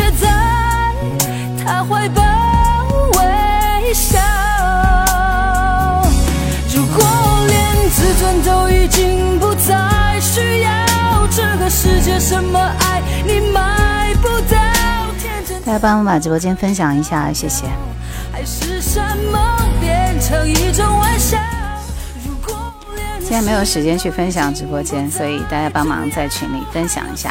却在他怀抱微笑如果连自尊都已经不再需要这个世界什么爱你买不到天真来帮我把直播间分享一下谢谢爱是什么变成一种玩笑如果现在没有时间去分享直播间所以大家帮忙在群里分享一下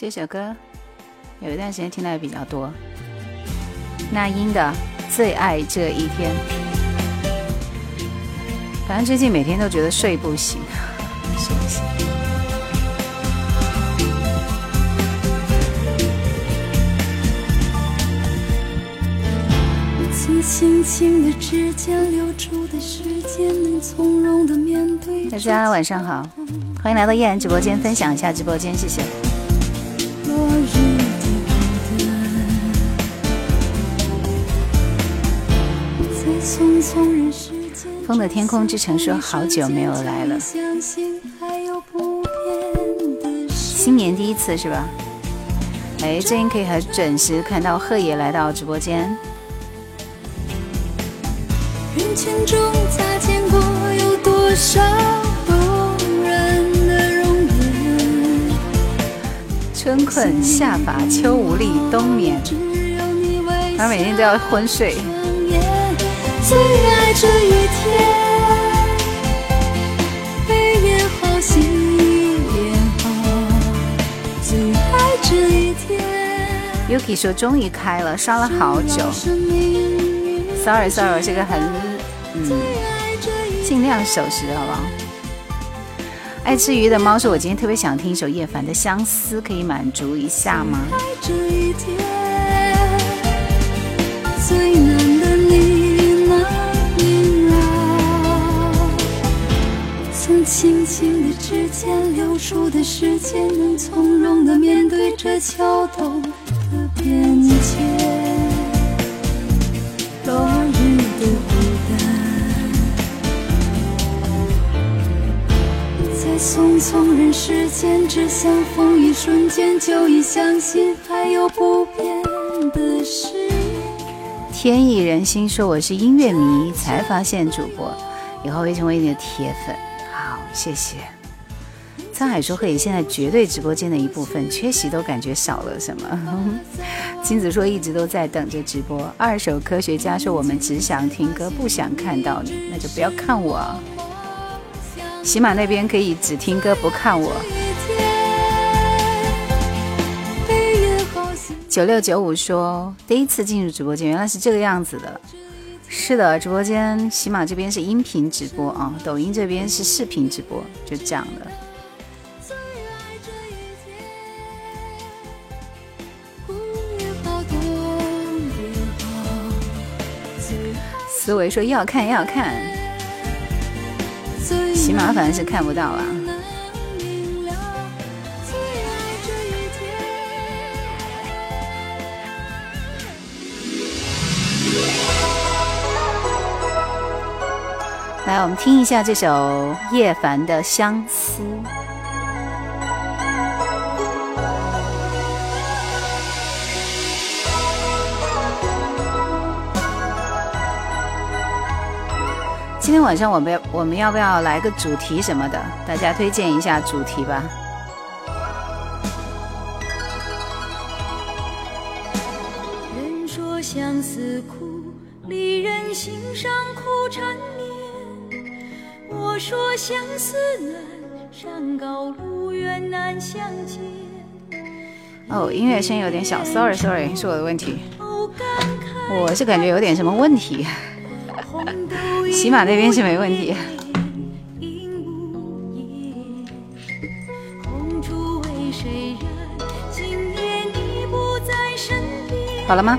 这首歌有一段时间听到的比较多，那英的《最爱这一天》。反正最近每天都觉得睡不醒，睡不醒。大家晚上好，欢迎来到叶然直播间，分享一下直播间，谢谢。风的天空之城说好久没有来了，新年第一次是吧？哎，这应可以还准时看到贺爷来到直播间。人群中擦肩过，有多少动人的容颜？春困夏乏秋无力冬眠，他每天都要昏睡。最最爱爱这这一一天。天。Yuki 说：“终于开了，刷了好久。” Sorry Sorry，这个很嗯，尽量守时，好不好？爱吃鱼的猫说：“我今天特别想听一首叶凡的《相思》，可以满足一下吗？”轻轻的指尖流出的时间能从容的面对这桥洞的边界落日的孤单在匆匆人世间只相逢一瞬间就已相信还有不变的是天意人心说我是音乐迷才发现主播以后会成为你的铁粉谢谢，沧海说可以现在绝对直播间的一部分，缺席都感觉少了什么。金 子说一直都在等着直播。二手科学家说我们只想听歌，不想看到你，那就不要看我。喜马那边可以只听歌不看我。九六九五说第一次进入直播间，原来是这个样子的。是的，直播间起码这边是音频直播啊，抖音这边是视频直播，就这样的。思维说要看要看，起码反正是看不到了。来，我们听一下这首叶凡的《相思》。今天晚上，我们要，我们要不要来个主题什么的？大家推荐一下主题吧。人说相思苦，离人心上苦缠。我说相思难，山高路远难相见。哦，音乐声有点小，sorry sorry，是我的问题。我是感觉有点什么问题。起码那边是没问题。好了吗？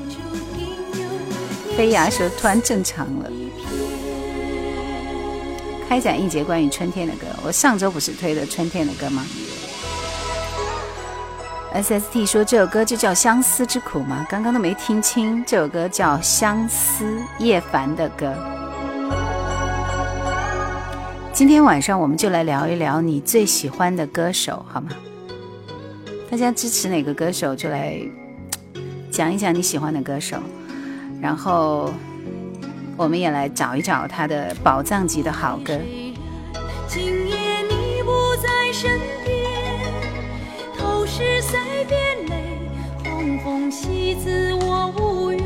飞牙舌突然正常了。开展一节关于春天的歌，我上周不是推了春天的歌吗？SST 说这首歌就叫《相思之苦》吗？刚刚都没听清，这首歌叫《相思》，叶凡的歌。今天晚上我们就来聊一聊你最喜欢的歌手，好吗？大家支持哪个歌手就来讲一讲你喜欢的歌手。然后我们也来找一找他的宝藏级的好歌。今夜你不在身边，头饰腮边泪，红红喜字我无缘。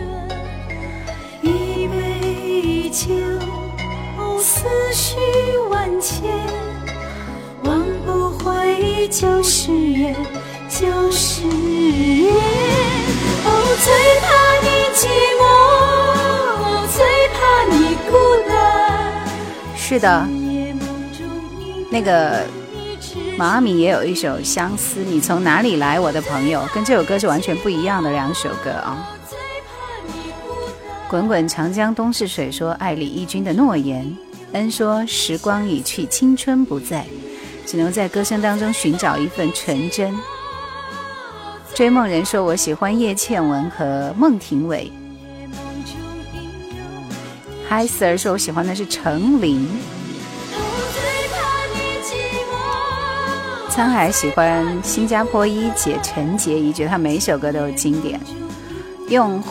一杯酒，思绪万千，忘不回旧誓言，旧誓言。是的，那个毛阿敏也有一首《相思》，你从哪里来，我的朋友，跟这首歌是完全不一样的两首歌啊。滚滚长江东逝水，说爱李义君的诺言；恩说时光已去，青春不在，只能在歌声当中寻找一份纯真。追梦人说，我喜欢叶倩文和孟庭苇。艾 c e 儿说：“我喜欢的是陈琳。”沧海喜欢新加坡一姐陈洁仪，觉得她每一首歌都是经典。用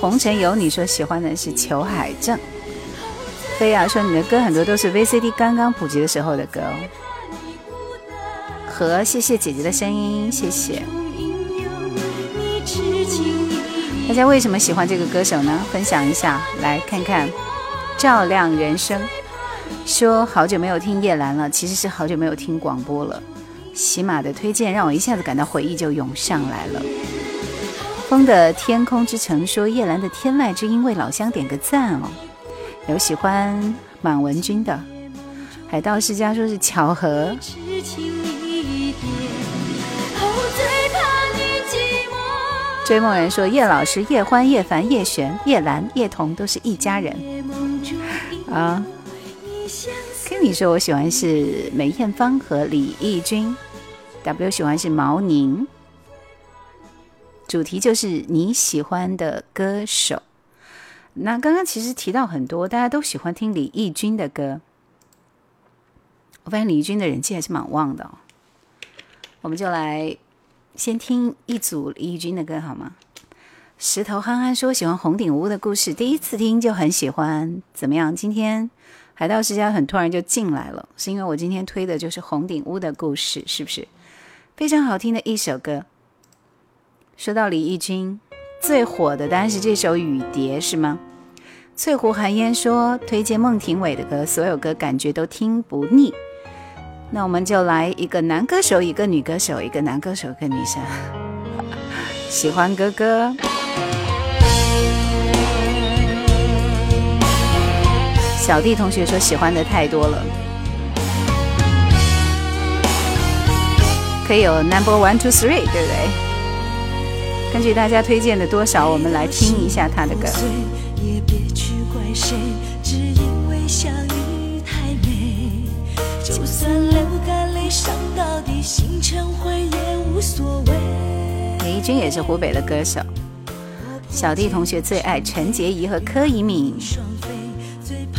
红尘有你说喜欢的是裘海正。飞儿说：“你的歌很多都是 VCD 刚刚普及的时候的歌。”和谢谢姐姐的声音，谢谢。大家为什么喜欢这个歌手呢？分享一下，来看看。照亮人生，说好久没有听叶兰了，其实是好久没有听广播了。喜马的推荐让我一下子感到回忆就涌上来了。风的天空之城说叶兰的天籁之音为老乡点个赞哦。有喜欢满文军的，海盗世家说是巧合。追梦人说叶老师叶欢叶凡叶璇叶兰叶童都是一家人。啊跟你说我喜欢是梅艳芳和李翊君 w 喜欢是毛宁。主题就是你喜欢的歌手。那刚刚其实提到很多，大家都喜欢听李翊君的歌。我发现李翊君的人气还是蛮旺的哦。我们就来先听一组李翊君的歌，好吗？石头憨憨说喜欢《红顶屋》的故事，第一次听就很喜欢，怎么样？今天海盗世家很突然就进来了，是因为我今天推的就是《红顶屋》的故事，是不是？非常好听的一首歌。说到李翊君，最火的当然是这首《雨蝶》，是吗？翠湖寒烟说推荐孟庭苇的歌，所有歌感觉都听不腻。那我们就来一个男歌手，一个女歌手，一个男歌手跟女生 喜欢哥哥。小弟同学说喜欢的太多了，可以有 number one two three 对不对？根据大家推荐的多少，我们来听一下他的歌。李君也是湖北的歌手，小弟同学最爱陈洁仪和柯以敏。双飞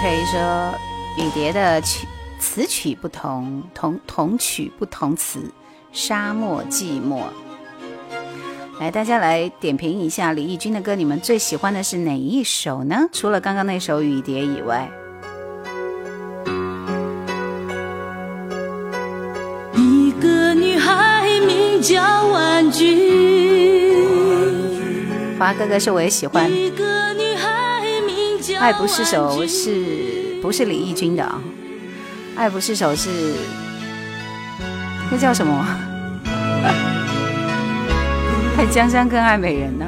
陪着雨蝶的曲词曲不同，同同曲不同词，沙漠寂寞。来，大家来点评一下李翊君的歌，你们最喜欢的是哪一首呢？除了刚刚那首雨蝶以外。一个女孩名叫婉君。华哥哥说我也喜欢。爱不释手是不是李义军的啊？爱不释手是那叫什么？爱江山更爱美人呢？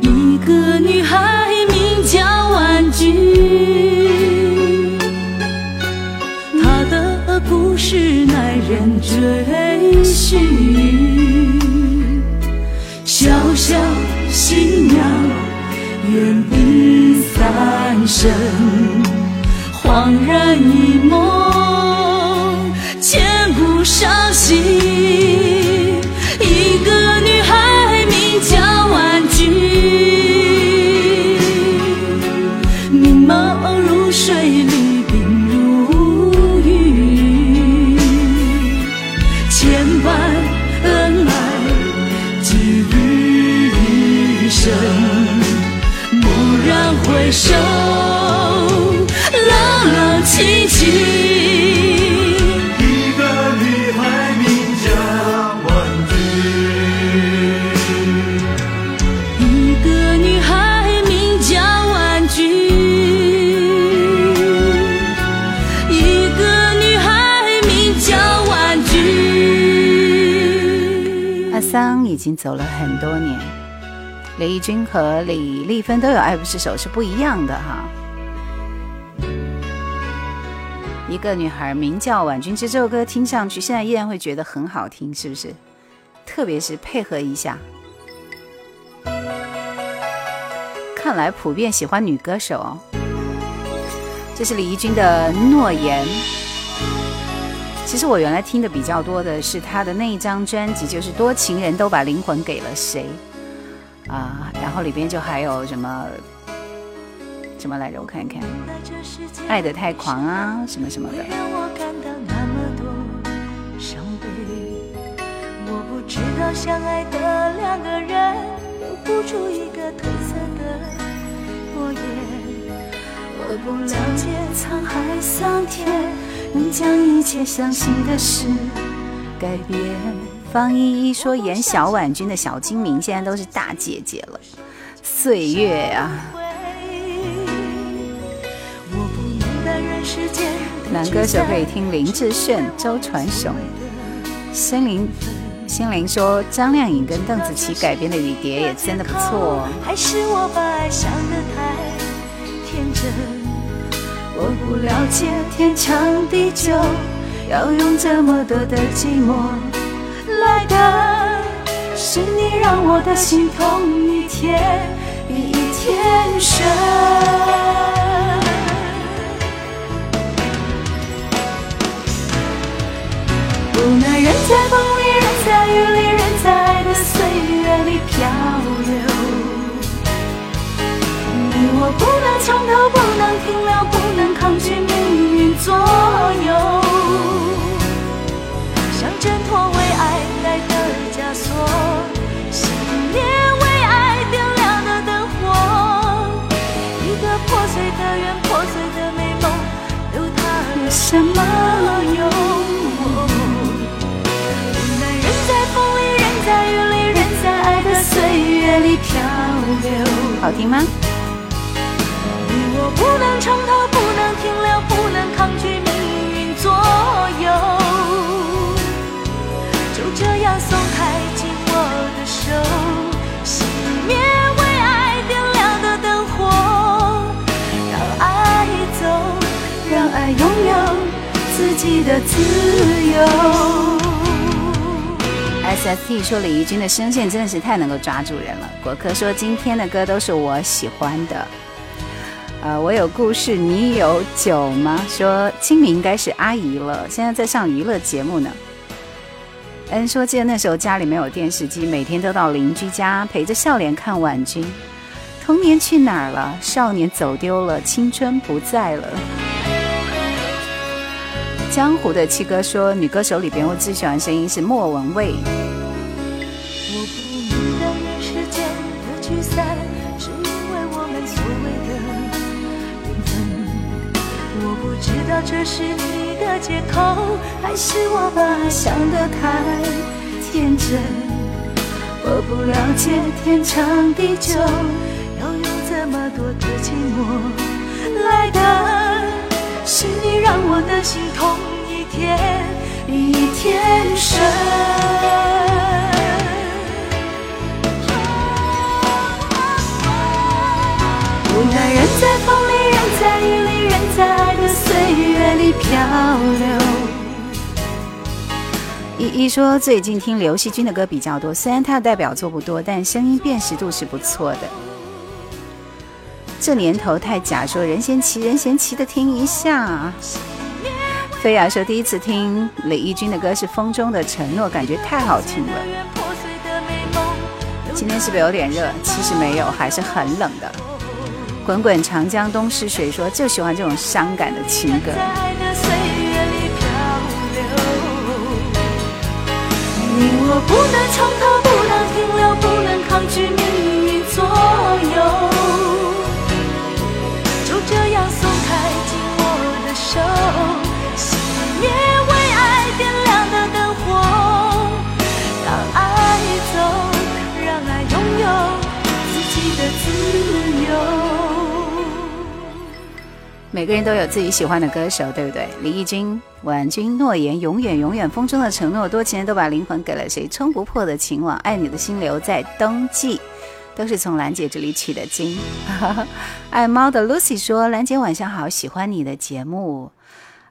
一个女孩名叫婉君，她的故事耐人追寻。愿定三生，恍然一梦，千古伤心。已经走了很多年，李翊君和李丽芬都有《爱不释手》，是不一样的哈。一个女孩名叫婉君，这这首歌听上去，现在依然会觉得很好听，是不是？特别是配合一下，看来普遍喜欢女歌手。这是李翊君的《诺言》。其实我原来听的比较多的是他的那一张专辑，就是《多情人都把灵魂给了谁》，啊，然后里边就还有什么什么来着，我看看，《爱的太狂》啊，什么什么的。能将一切的事改变。方依依说演小婉君的小金明现在都是大姐姐了，岁月啊！男歌手可以听林志炫、周传雄。心灵，心灵说张靓颖跟邓紫棋改编的《雨蝶》也真的不错。我不了解天长地久，要用这么多的寂寞来等。是你让我的心痛，一天比一天深。不能人在风里，人在雨里，人在爱的岁月里漂流。你我不能重头，不能停留。所有，想挣脱为爱戴的枷锁，熄灭为爱点亮的灯火。一个破碎的圆，破碎的美梦，留它有什么用？无奈人在风里，人在雨里，人在爱的岁月里漂流。的自由。SST 说李怡君的声线真的是太能够抓住人了。果壳说今天的歌都是我喜欢的。呃，我有故事，你有酒吗？说清明应该是阿姨了，现在在上娱乐节目呢。恩说记得那时候家里没有电视机，每天都到邻居家陪着笑脸看《婉君》。童年去哪儿了？少年走丢了，青春不在了。江湖的七哥说女歌手里边我最喜欢的声音是莫文蔚我不明白人世间的聚散是因为我们所谓的缘分我不知道这是你的借口还是我把爱想得太天真我不了解天长地久要用这么多的寂寞来等是你让我的心痛，一天一天深。无奈，人在风里，人在雨里，人在爱的岁月里漂流。一一说，最近听刘惜君的歌比较多，虽然她的代表作不多，但声音辨识度是不错的。这年头太假，说任贤齐，任贤齐的听一下。菲雅说第一次听李翊君的歌是《风中的承诺》，感觉太好听了。今天是不是有点热？其实没有，还是很冷的。滚滚长江东逝水，说就喜欢这种伤感的情歌。熄灭为爱爱爱点亮的的灯火。走，让拥有自自己由。每个人都有自己喜欢的歌手，对不对？李翊君、婉君、诺言、永远、永远、风中的承诺、多情人都把灵魂给了谁、冲不破的情网、爱你的心留在冬季。都是从兰姐这里取的经。爱猫的 Lucy 说：“兰姐晚上好，喜欢你的节目。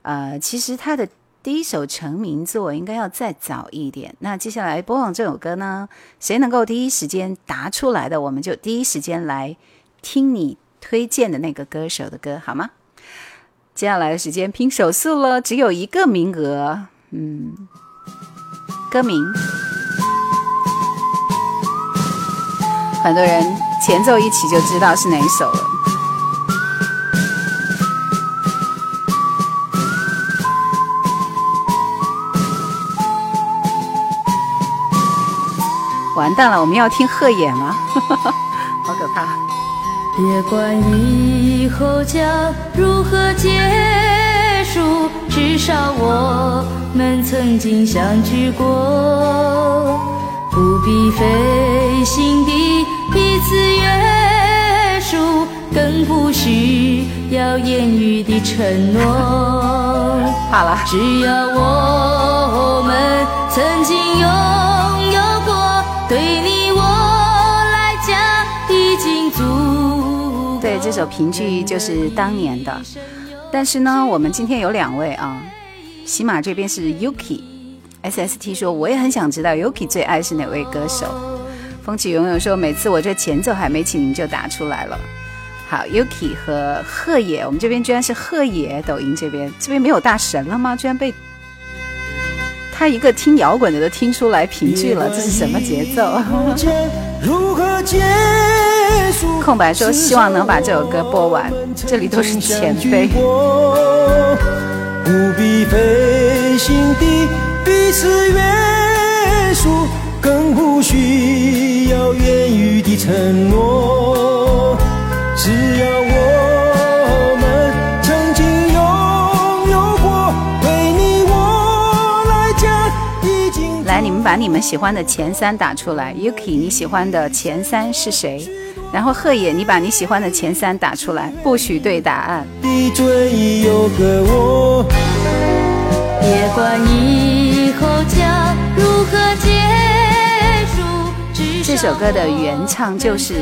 呃，其实她的第一首成名作应该要再早一点。那接下来播放这首歌呢？谁能够第一时间答出来的，我们就第一时间来听你推荐的那个歌手的歌，好吗？接下来的时间拼手速了，只有一个名额。嗯，歌名。”很多人前奏一起就知道是哪一首了。完蛋了，我们要听《鹤野》吗？好可怕！别管以后将如何结束，至少我们曾经相聚过。不必费心的彼此约束，更不需要言语的承诺。好了。只要我们曾经拥有过，对你我来讲已经足。对这首评剧就是当年的，但是呢，我们今天有两位啊，喜马这边是 Yuki。SST 说，我也很想知道 Yuki 最爱是哪位歌手。风起云涌说，每次我这前奏还没起，你就打出来了。好，Yuki 和赫野，我们这边居然是赫野。抖音这边，这边没有大神了吗？居然被他一个听摇滚的都听出来评句了，这是什么节奏？空白说，希望能把这首歌播完。这里都是前辈。彼此约束，更不需要言语的承诺。只要我们曾经拥有过，为你我来讲，已经来，你们把你们喜欢的前三打出来。Yuki，你喜欢的前三是谁？然后贺野，你把你喜欢的前三打出来，不许对答案。你最有个我，别管你。将如何结束？这首歌的原唱就是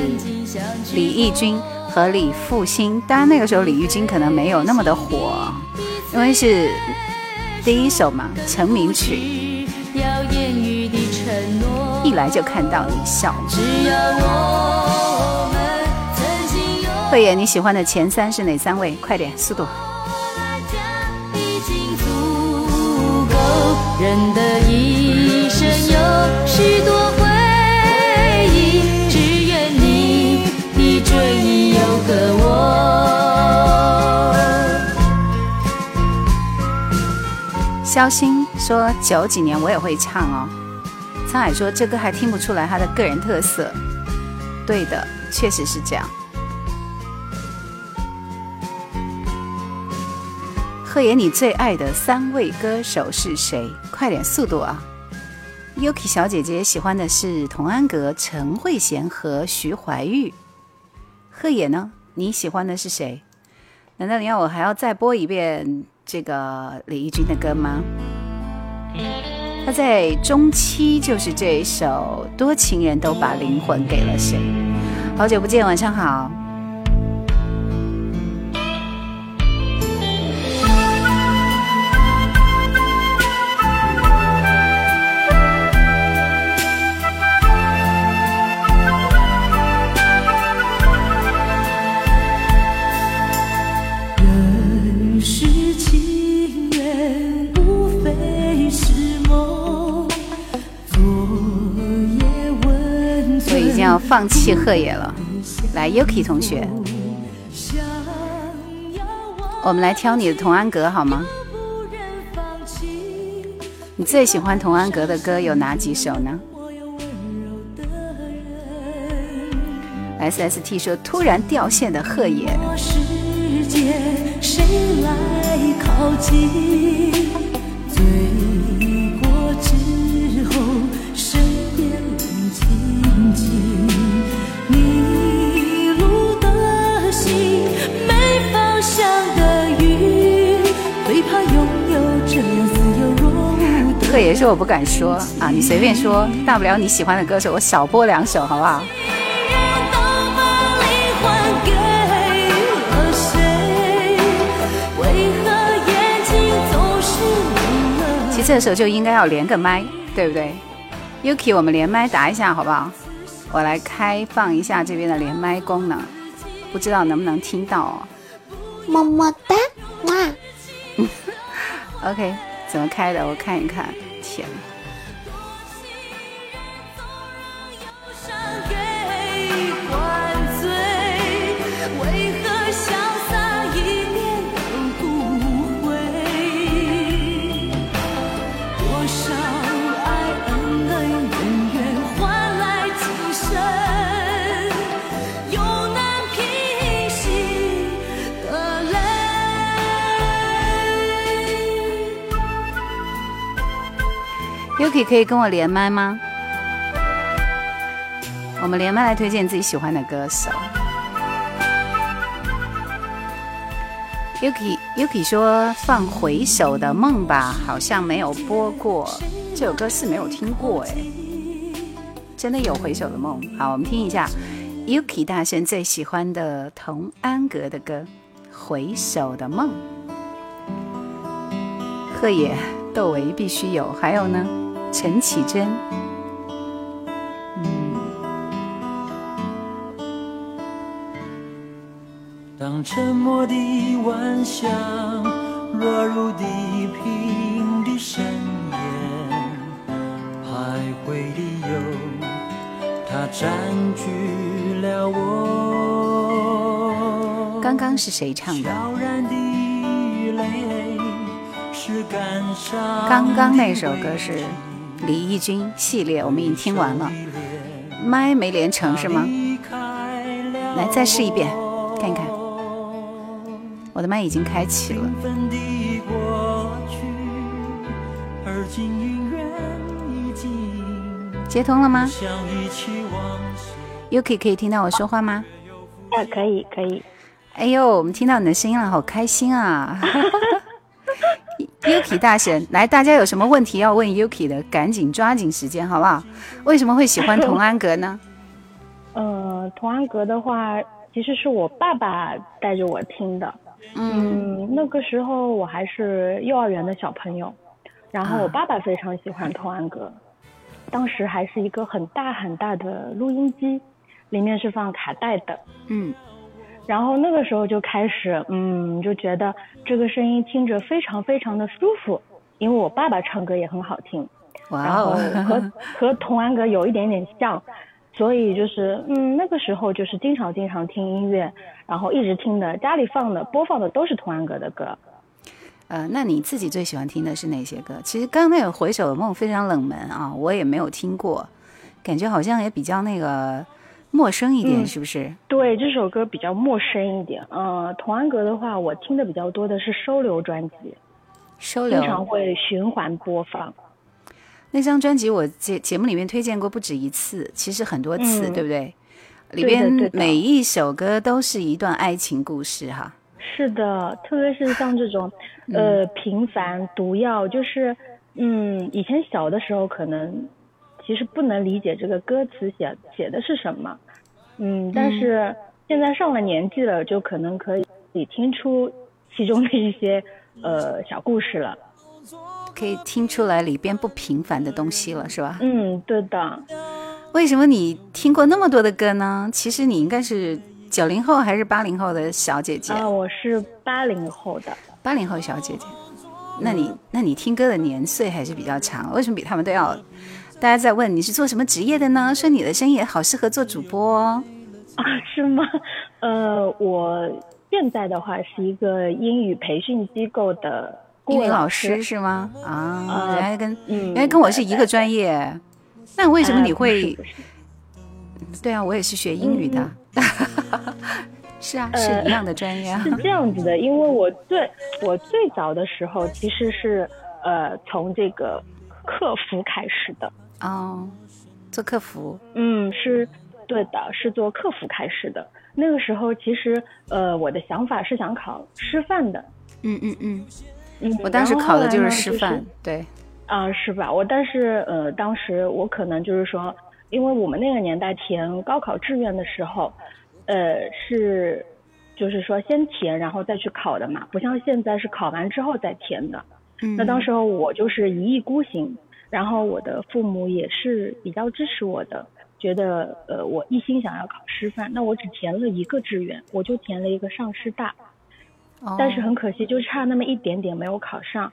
李翊君和李复兴，当然那个时候李翊君可能没有那么的火，因为是第一首嘛成名曲，一来就看到你笑。慧眼，你喜欢的前三是哪三位？快点，速度。人的一生有许多回忆，只愿你肖星说：“九几年我也会唱哦。”沧海说：“这歌还听不出来他的个人特色。”对的，确实是这样。贺野你最爱的三位歌手是谁？快点速度啊！Yuki 小姐姐喜欢的是童安格、陈慧娴和徐怀钰。贺野呢？你喜欢的是谁？难道你要我还要再播一遍这个李翊君的歌吗？他在中期就是这首《多情人都把灵魂给了谁》。好久不见，晚上好。放弃贺野了，来 Yuki 同学，我们来挑你的童安格好吗？你最喜欢童安格的歌有哪几首呢？SST 说突然掉线的贺野。世界谁来靠近这也是我不敢说啊，你随便说，大不了你喜欢的歌手我少播两首，好不好？其实这时候就应该要连个麦，对不对？Yuki，我们连麦答一下好不好？我来开放一下这边的连麦功能，不知道能不能听到？哦。么么哒，哇，OK。怎么开的？我看一看。Yuki 可以跟我连麦吗？我们连麦来推荐自己喜欢的歌手。Yuki Yuki 说放《回首的梦》吧，好像没有播过这首歌，是没有听过哎，真的有《回首的梦》。好，我们听一下 Yuki 大神最喜欢的童安格的歌《回首的梦》。贺野、窦唯必须有，还有呢？陈绮贞。当沉默的晚霞落入地平的深渊，徘徊里有它占据了我。刚刚是谁唱的？刚刚那首歌是。李翊君系列，我们已经听完了，麦没连成是吗？来，再试一遍，看一看，我的麦已经开启了，接通了吗？UK 可以听到我说话吗？啊，可以，可以。哎呦，我们听到你的声音了，好开心啊！Yuki 大神，来，大家有什么问题要问 Yuki 的，赶紧抓紧时间，好不好？为什么会喜欢童安格呢？呃，童安格的话，其实是我爸爸带着我听的。嗯，那个时候我还是幼儿园的小朋友，然后我爸爸非常喜欢童安格，当时还是一个很大很大的录音机，里面是放卡带的。嗯。然后那个时候就开始，嗯，就觉得这个声音听着非常非常的舒服，因为我爸爸唱歌也很好听，哇哦，和和童安格有一点点像，所以就是嗯，那个时候就是经常经常听音乐，然后一直听的，家里放的播放的都是童安格的歌。呃，那你自己最喜欢听的是哪些歌？其实刚刚那个《回首的梦》非常冷门啊，我也没有听过，感觉好像也比较那个。陌生一点是不是？对，这首歌比较陌生一点。嗯，童安格的话，我听的比较多的是《收留》专辑，收留经常会循环播放。那张专辑我节节目里面推荐过不止一次，其实很多次，对不对？里边每一首歌都是一段爱情故事，哈。是的，特别是像这种，呃，平凡毒药，就是，嗯，以前小的时候可能。其实不能理解这个歌词写写的是什么，嗯，但是现在上了年纪了，就可能可以，听出其中的一些呃小故事了，可以听出来里边不平凡的东西了，是吧？嗯，对的。为什么你听过那么多的歌呢？其实你应该是九零后还是八零后的小姐姐啊？我是八零后的八零后小姐姐，那你那你听歌的年岁还是比较长，为什么比他们都要？大家在问你是做什么职业的呢？说你的生意好，适合做主播，啊？是吗？呃，我现在的话是一个英语培训机构的英语老师，是吗？啊，原来跟原来跟我是一个专业，那为什么你会？对啊，我也是学英语的，是啊，是一样的专业啊。是这样子的，因为我最我最早的时候其实是呃从这个客服开始的。哦，做客服，嗯，是，对的，是做客服开始的。那个时候其实，呃，我的想法是想考师范的。嗯嗯嗯，嗯我当时考的就是师范，对。啊，是吧？我但是呃，当时我可能就是说，因为我们那个年代填高考志愿的时候，呃，是，就是说先填然后再去考的嘛，不像现在是考完之后再填的。嗯。那当时候我就是一意孤行。然后我的父母也是比较支持我的，觉得呃我一心想要考师范，那我只填了一个志愿，我就填了一个上师大，但是很可惜就差那么一点点没有考上。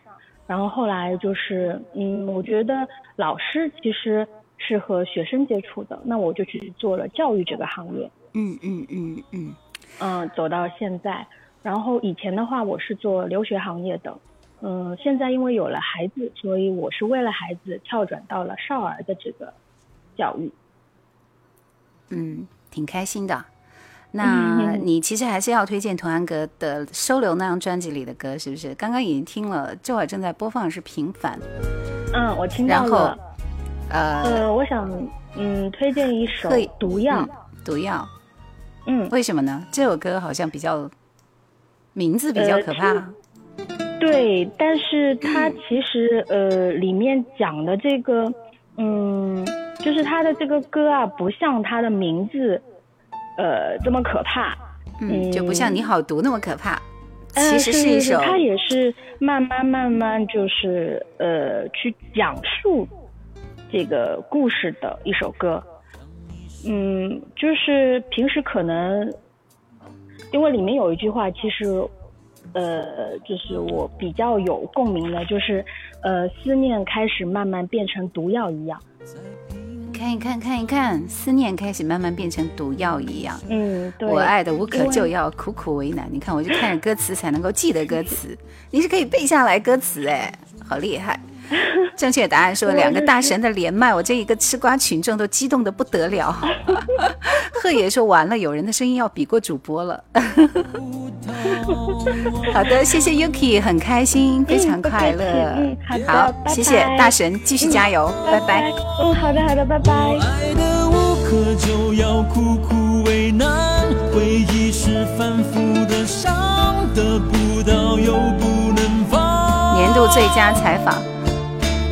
然后后来就是嗯，我觉得老师其实是和学生接触的，那我就去做了教育这个行业。嗯嗯嗯嗯，嗯走到现在，然后以前的话我是做留学行业的。嗯，现在因为有了孩子，所以我是为了孩子跳转到了少儿的这个教育，嗯，挺开心的。那你其实还是要推荐童安格的《收留》那张专辑里的歌，是不是？刚刚已经听了，这会儿正在播放是《平凡》。嗯，我听到了。然后，呃，我想嗯推荐一首《毒药》。毒药。嗯。为什么呢？这首歌好像比较名字比较可怕。对，但是它其实呃，里面讲的这个，嗯，就是他的这个歌啊，不像他的名字，呃，这么可怕，嗯，就不像你好毒那么可怕。实是一首，他也是慢慢慢慢就是呃，去讲述这个故事的一首歌，嗯，就是平时可能，因为里面有一句话，其实。呃，就是我比较有共鸣的，就是，呃，思念开始慢慢变成毒药一样。看一看，看一看，思念开始慢慢变成毒药一样。嗯，对。我爱的无可救药，苦苦为难。你看，我就看着歌词才能够记得歌词。你是可以背下来歌词哎，好厉害。正确答案说两个大神的连麦，我这一个吃瓜群众都激动的不得了。贺爷说完了，有人的声音要比过主播了。好的，谢谢 Yuki，很开心，非常快乐。好，谢谢大神，继续加油，拜拜。嗯，好的好的，拜拜。年度最佳采访。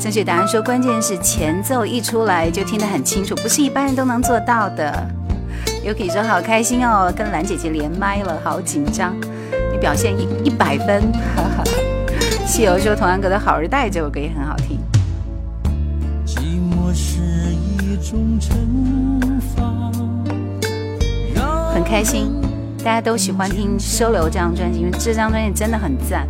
正确答案说，关键是前奏一出来就听得很清楚，不是一般人都能做到的。Yuki 说好开心哦，跟兰姐姐连麦了，好紧张，你表现一一百分。西游说童安格的《好日代》这首歌也很好听。很开心，大家都喜欢听《收留》这张专辑，因为这张专辑真的很赞。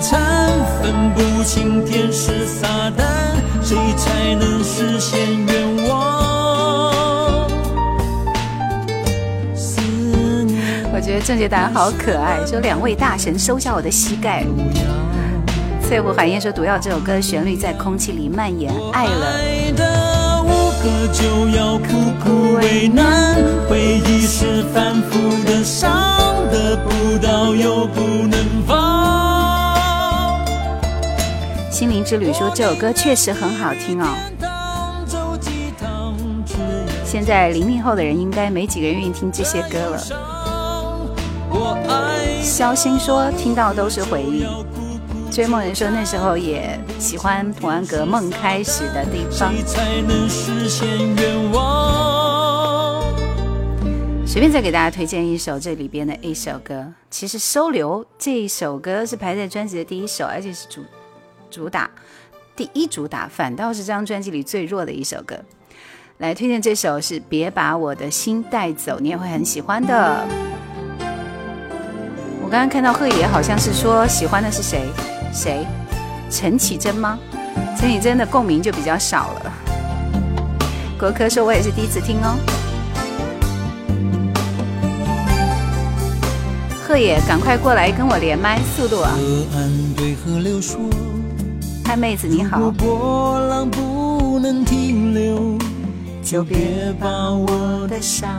分不清天撒旦，谁才能实现愿望？我觉得郑俊达好可爱，说两位大神收下我的膝盖。翠湖海燕说《毒药》这首歌旋律在空气里蔓延，爱了。心灵之旅说这首歌确实很好听哦。现在零零后的人应该没几个人愿意听这些歌了。肖星说听到都是回忆。追梦人说那时候也喜欢《童安格梦开始的地方》。随便再给大家推荐一首这里边的一首歌，其实《收留》这一首歌是排在专辑的第一首，而且是主。主打，第一主打反倒是这张专辑里最弱的一首歌。来推荐这首是《别把我的心带走》，你也会很喜欢的。我刚刚看到贺野好像是说喜欢的是谁？谁？陈绮贞吗？陈绮贞的共鸣就比较少了。国科说，我也是第一次听哦。贺野，赶快过来跟我连麦，速度啊！嗨，妹子你好。如果波浪不能停留，就别把我的伤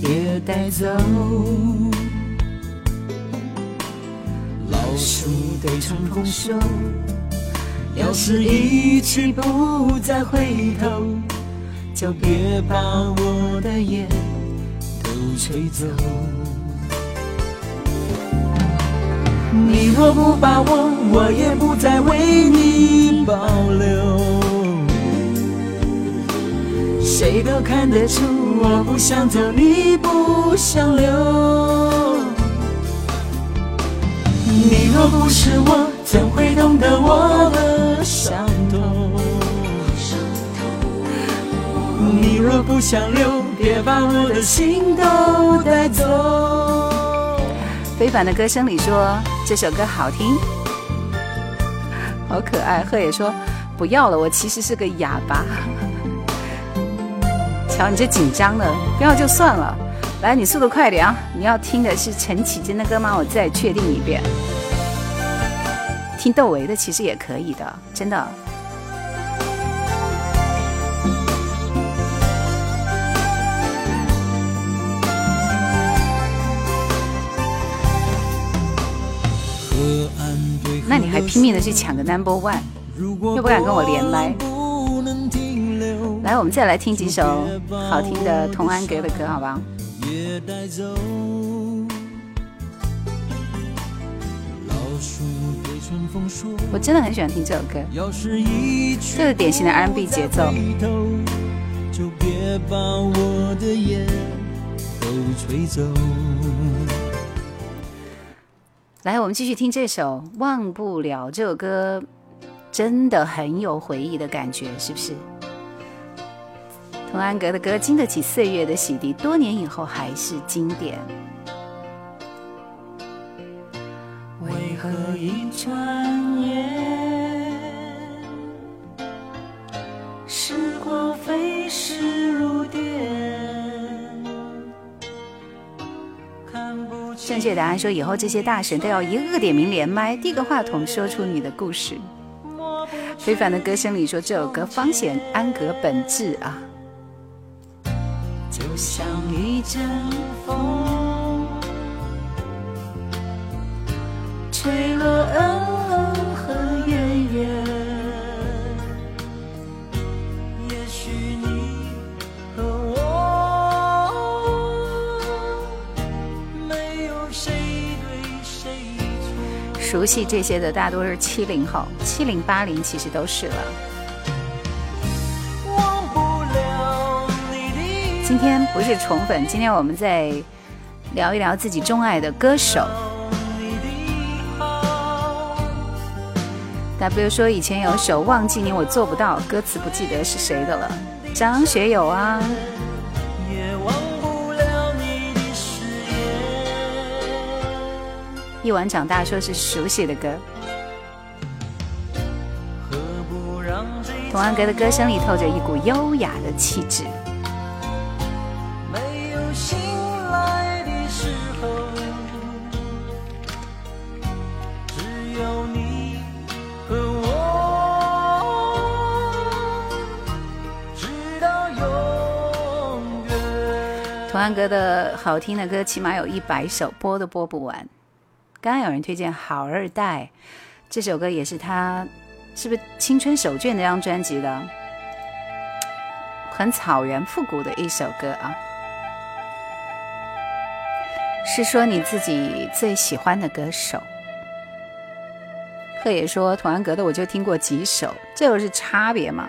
也带走。老鼠对长虹说：“要是一去不再回头，就别把我的眼都吹走。”你若不把握，我也不再为你保留。谁都看得出，我不想走，你不想留。你若不是我，怎会懂得我的伤痛？你若不想留，别把我的心都带走。非凡的歌声里说这首歌好听，好可爱。贺野说不要了，我其实是个哑巴。瞧你这紧张的，不要就算了。来，你速度快点啊！你要听的是陈绮贞的歌吗？我再确定一遍。听窦唯的其实也可以的，真的。那你还拼命的去抢个 number one，又不敢跟我连麦。来，我们再来听几首好听的童安格的歌，好吧？我真的很喜欢听这首歌，这是典型的 R&B 节奏。来，我们继续听这首《忘不了》这首歌，真的很有回忆的感觉，是不是？童安格的歌经得起岁月的洗涤，多年以后还是经典。为何一转眼，时光飞逝如电？正确答案说，以后这些大神都要一个个点名连麦，递个话筒，说出你的故事。非凡的歌声里说，这首歌方显安格本质啊。就像一阵风，吹落熟悉这些的大多是七零后，七零八零其实都是了。今天不是宠粉，今天我们在聊一聊自己钟爱的歌手。W 说以前有首《忘记你我做不到》，歌词不记得是谁的了，张学友啊。一碗长大，说是熟悉的歌。童安格的歌声里透着一股优雅的气质。只有你和我，直到永远。童安格的好听的歌，起码有一百首，播都播不完。刚刚有人推荐《好二代》这首歌，也是他是不是《青春手卷》那张专辑的，很草原复古的一首歌啊。是说你自己最喜欢的歌手，鹤野说同安格的我就听过几首，这又是差别嘛。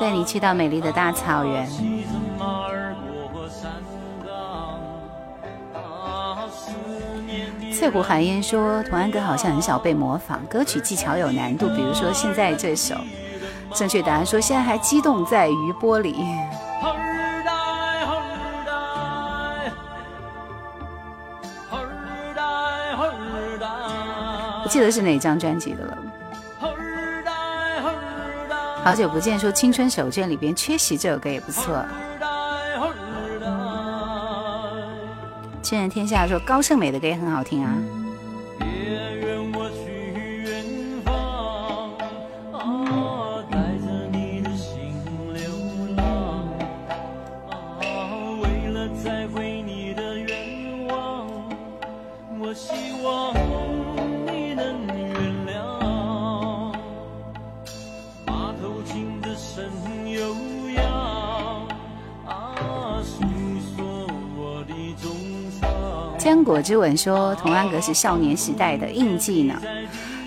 带你去到美丽的大草原。翠湖寒烟说：“童安格好像很少被模仿，歌曲技巧有难度，比如说现在这首。”正确答案说：“现在还激动在余波里。”我记得是哪张专辑的了。好久不见，说《青春手卷》里边缺席这首歌也不错。千人天下说高胜美的歌也很好听啊。果之吻说：“童安格是少年时代的印记呢。”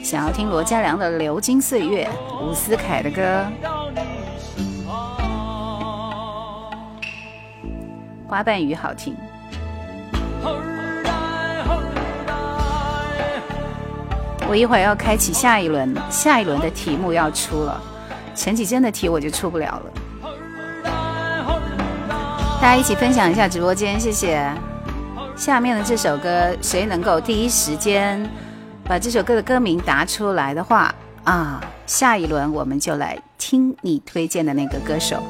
想要听罗嘉良的《流金岁月》，伍思凯的歌，《花瓣雨》好听。我一会儿要开启下一轮，下一轮的题目要出了，陈绮贞的题我就出不了了。大家一起分享一下直播间，谢谢。下面的这首歌，谁能够第一时间把这首歌的歌名答出来的话，啊，下一轮我们就来听你推荐的那个歌手。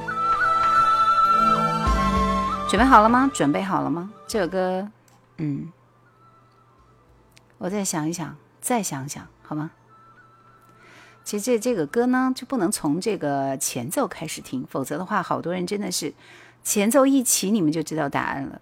准备好了吗？准备好了吗？这首歌，嗯，我再想一想，再想想，好吗？其实这这个歌呢，就不能从这个前奏开始听，否则的话，好多人真的是前奏一起，你们就知道答案了。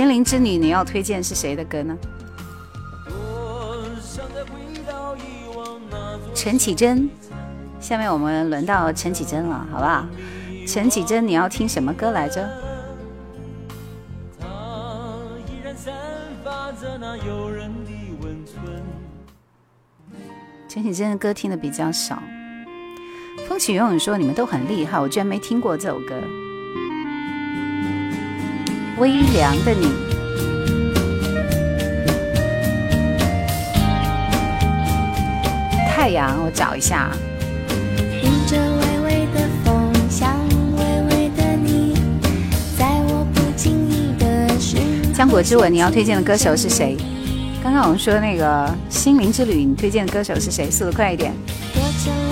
心灵之女，你要推荐是谁的歌呢？陈绮贞，下面我们轮到陈绮贞了，好不好？陈绮贞，你要听什么歌来着？陈绮贞的歌听的比较少。风起云涌说你们都很厉害，我居然没听过这首歌。微凉的你，太阳，我找一下。浆果之吻，你要推荐的歌手是谁？刚刚我们说那个心灵之旅，你推荐的歌手是谁？速度快一点。多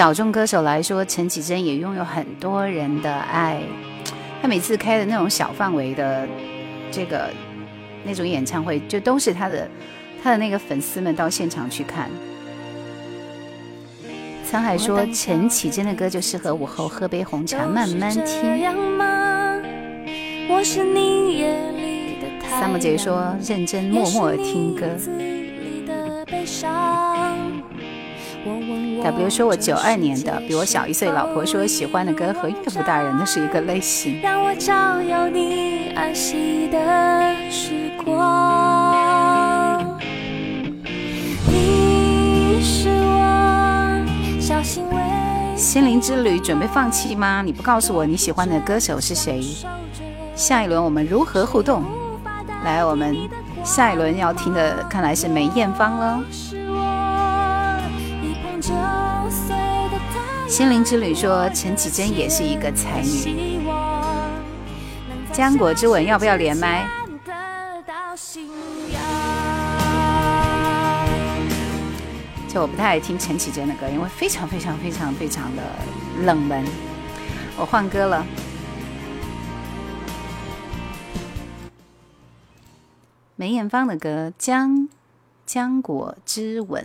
小众歌手来说，陈绮贞也拥有很多人的爱。他每次开的那种小范围的这个那种演唱会，就都是他的他的那个粉丝们到现场去看。沧海说陈绮贞的歌就适合午后喝杯红茶慢慢听。三木姐姐说认真默默听歌。哎，比如说我九二年的，比我小一岁，老婆说喜欢的歌和岳父大人那是一个类型。心灵之旅准备放弃吗？你不告诉我你喜欢的歌手是谁？下一轮我们如何互动？来，我们下一轮要听的看来是梅艳芳了。心灵之旅说：“陈绮贞也是一个才女。”浆果之吻要不要连麦？就我不太爱听陈绮贞的歌，因为非常非常非常非常的冷门。我换歌了，梅艳芳的歌《浆浆果之吻》。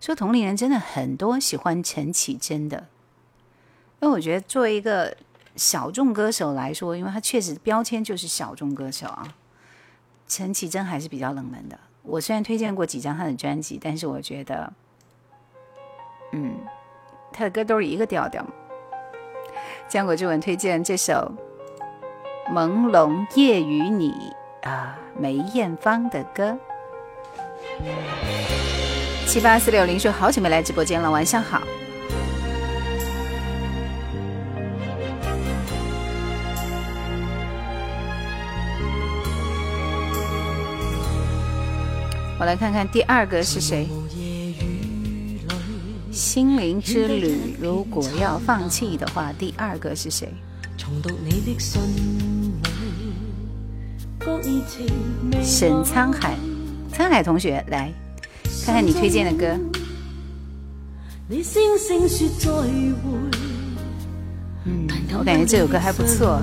说同龄人真的很多喜欢陈绮贞的，因为我觉得作为一个小众歌手来说，因为他确实标签就是小众歌手啊，陈绮贞还是比较冷门的。我虽然推荐过几张他的专辑，但是我觉得，嗯，他的歌都是一个调调嘛。果之吻推荐这首《朦胧夜雨你》啊，梅艳芳的歌。七八四六零说好久没来直播间了，晚上好。我来看看第二个是谁？心灵之旅，如果要放弃的话，第二个是谁？沈沧海，沧海同学来。看看你推荐的歌，嗯，我感觉这首歌还不错。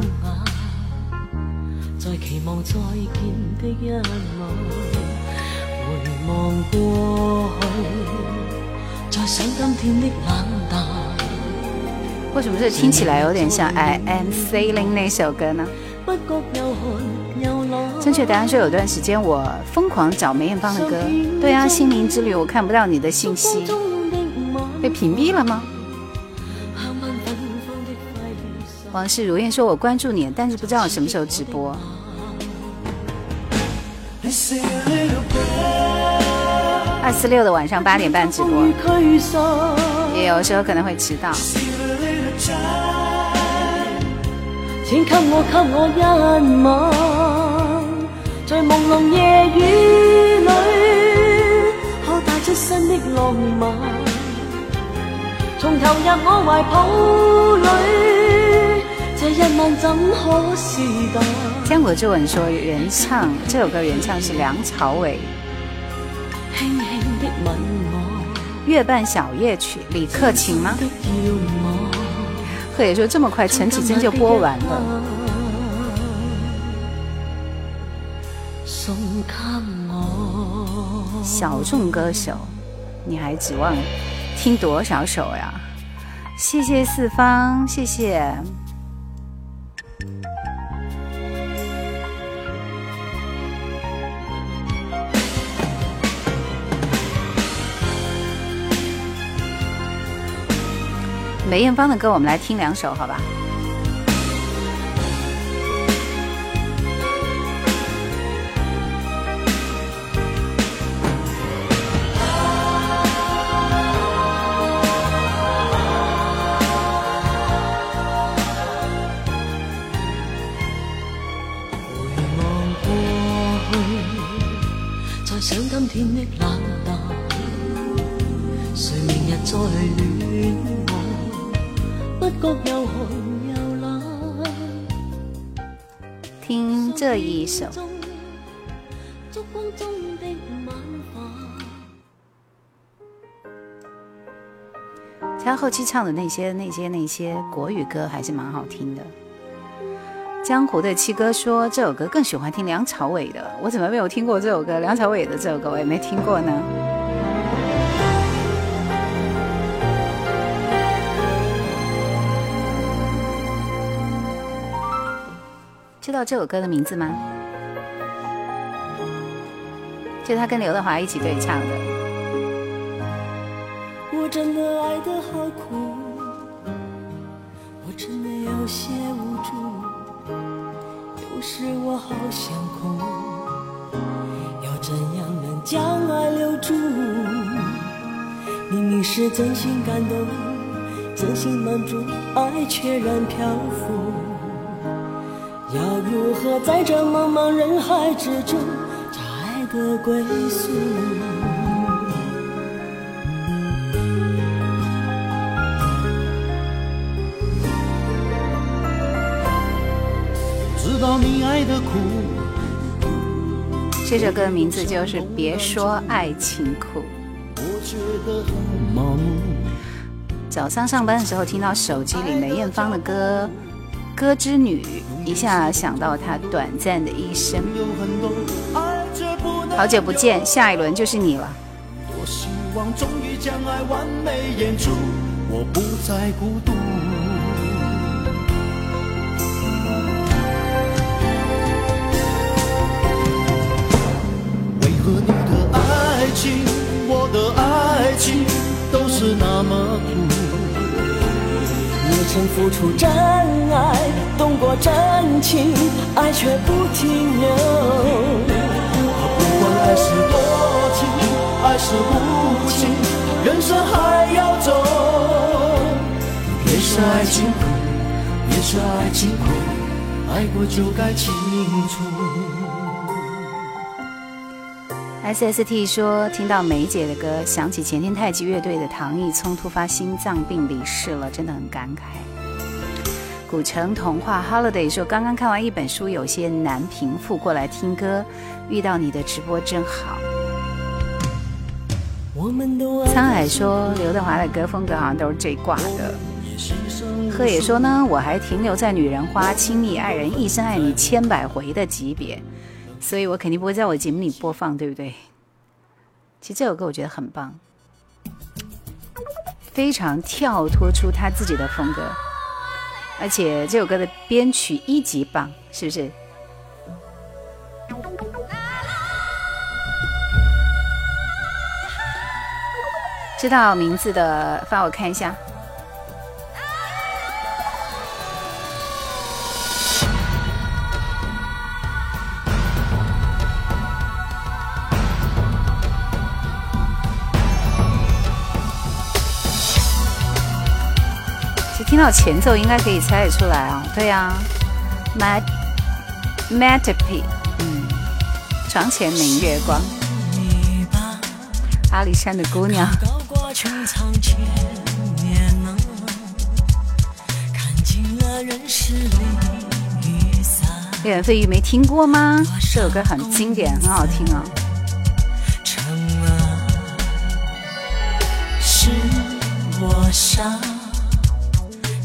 为什么这听起来有点像《I Am Sailing》那首歌呢？正确答案是，有段时间我疯狂找梅艳芳的歌。对呀，心灵之旅我看不到你的信息，被屏蔽了吗？往氏如燕说：“我关注你，但是不知道什么时候直播。二四六的晚上八点半直播，也有时候可能会迟到。”我一吻。在雨里，出的浪漫，入我抱可《天国之吻》说原唱这首歌原唱是梁朝伟，《月半小夜曲》李克勤吗？可野 说这么快陈绮贞就播完了。送给我。小众歌手，你还指望听多少首呀？谢谢四方，谢谢。梅艳芳的歌，我们来听两首，好吧？天的冷淡，谁明日再恋我？不觉又寒又冷。听这一首。他后期唱的那些、那些、那些国语歌还是蛮好听的。江湖的七哥说这首歌更喜欢听梁朝伟的，我怎么没有听过这首歌？梁朝伟的这首歌我也没听过呢。知道这首歌的名字吗？就他跟刘德华一起对唱的。我真的爱的好苦，我真的有些无。是我好想哭，要怎样能将爱留住？明明是真心感动，真心满足，爱却然漂浮。要如何在这茫茫人海之中找爱的归宿？这首歌的名字就是《别说爱情苦》。早上上班的时候听到手机里梅艳芳的歌《歌之女》，一下想到她短暂的一生。好久不见，下一轮就是你了。曾付出真爱，动过真情，爱却不停留。我不管爱是多情，爱是无情，人生还要走。别说爱情苦，别说爱情苦，爱过就该清楚。SST 说：“听到梅姐的歌，想起前天太极乐队的唐毅聪突发心脏病离世了，真的很感慨。”古城童话 Holiday 说：“刚刚看完一本书，有些难平复，过来听歌，遇到你的直播真好。”沧海说：“刘德华的歌风格好像都是这挂的。”贺野说：“呢，我还停留在女人花、亲密爱人、一生爱你千百回的级别。”所以我肯定不会在我节目里播放，对不对？其实这首歌我觉得很棒，非常跳脱出他自己的风格，而且这首歌的编曲一级棒，是不是？知道名字的发我看一下。听到前奏应该可以猜得出来啊，对呀，mat，matapi，嗯，床前明月光，阿里山的姑娘，恋飞鱼没听过吗？这首歌很经典，很好听啊。成了是我伤。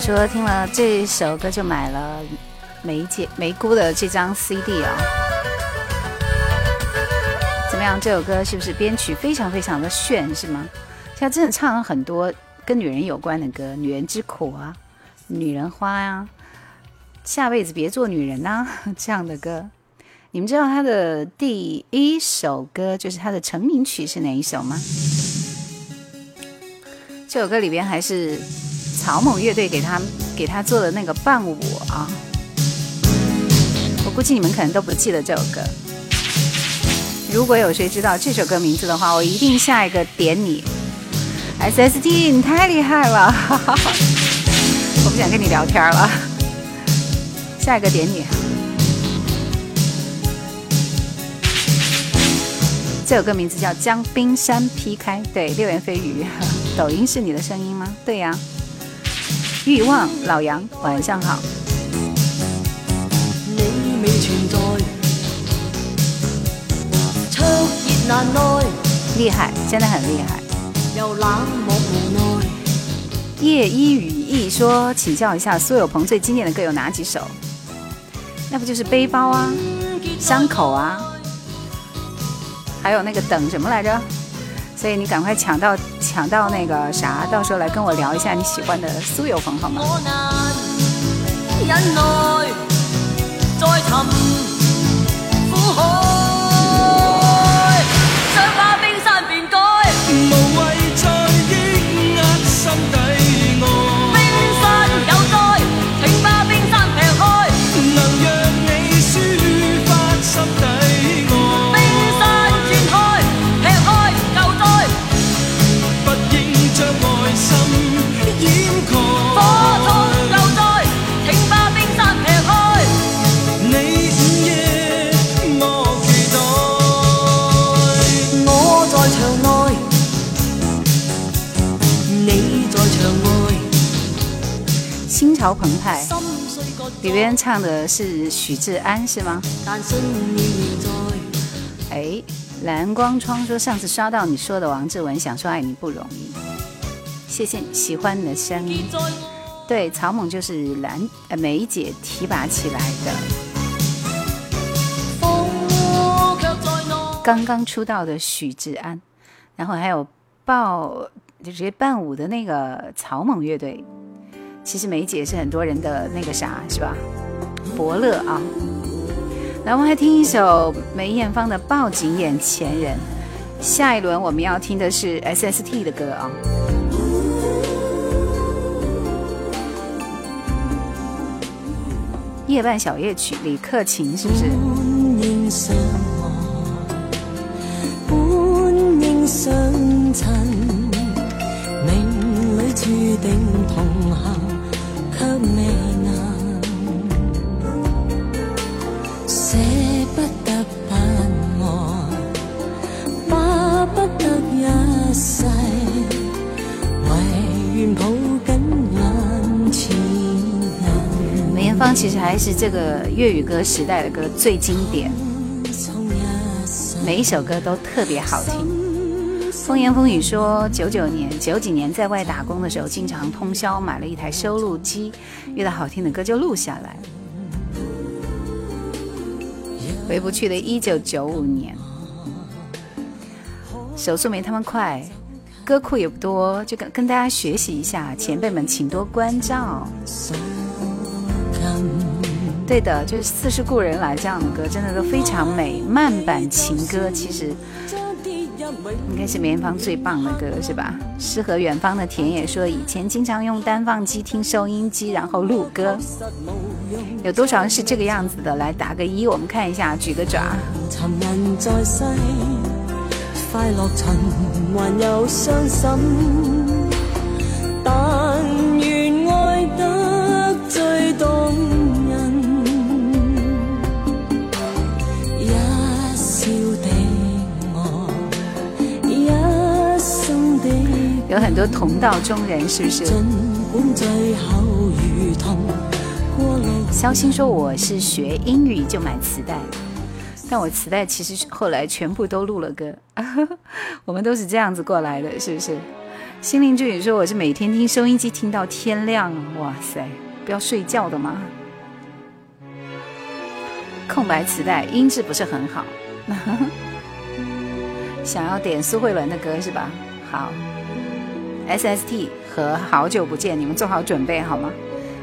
说听了这首歌就买了梅姐梅姑的这张 CD 哦，怎么样？这首歌是不是编曲非常非常的炫是吗？他真的唱了很多跟女人有关的歌，女人之苦啊，女人花呀，《下辈子别做女人呐 这样的歌。你们知道他的第一首歌就是他的成名曲是哪一首吗？这首歌里边还是。草蜢乐队给他给他做的那个伴舞啊，我估计你们可能都不记得这首歌。如果有谁知道这首歌名字的话，我一定下一个点你。SST，你太厉害了！我不想跟你聊天了，下一个点你。这首歌名字叫《将冰山劈开》，对，流言蜚语。抖音是你的声音吗？对呀。欲望老杨，晚上好。厉害，真的很厉害。叶一语一说，请教一下苏有朋最经典的歌有哪几首？那不就是《背包》啊，《伤口》啊，还有那个等什么来着？所以你赶快抢到抢到那个啥，到时候来跟我聊一下你喜欢的苏有朋好吗？潮澎湃，里边唱的是许志安是吗？哎，蓝光窗说上次刷到你说的王志文想说爱你不容易，谢谢喜欢你的声音。对，草蜢就是蓝呃梅姐提拔起来的，刚刚出道的许志安，然后还有伴就直接伴舞的那个草蜢乐队。其实梅姐是很多人的那个啥，是吧？伯乐啊！来，我们来听一首梅艳芳的《抱紧眼前人》。下一轮我们要听的是 SST 的歌啊，《夜半小夜曲》李克勤是不是？本相望，命里注定同行。梅艳芳其实还是这个粤语歌时代的歌最经典，每一首歌都特别好听。风言风语说，九九年、九几年在外打工的时候，经常通宵，买了一台收录机，遇到好听的歌就录下来。回不去的一九九五年，手速没他们快，歌库也不多，就跟跟大家学习一下，前辈们请多关照。对的，就是《似是故人来》这样的歌，真的都非常美，慢版情歌其实。应该是梅艳芳最棒的歌是吧？《诗和远方的田野》说以前经常用单放机听收音机，然后录歌，有多少是这个样子的？来打个一，我们看一下，举个爪。有很多同道中人，是不是？肖星说我是学英语就买磁带，但我磁带其实后来全部都录了歌。我们都是这样子过来的，是不是？心灵之居说我是每天听收音机听到天亮，哇塞，不要睡觉的吗？空白磁带音质不是很好。想要点苏慧伦的歌是吧？好。SST 和好久不见，你们做好准备好吗？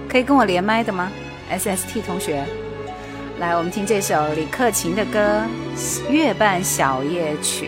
可以跟我连麦的吗？SST 同学，来，我们听这首李克勤的歌《月半小夜曲》。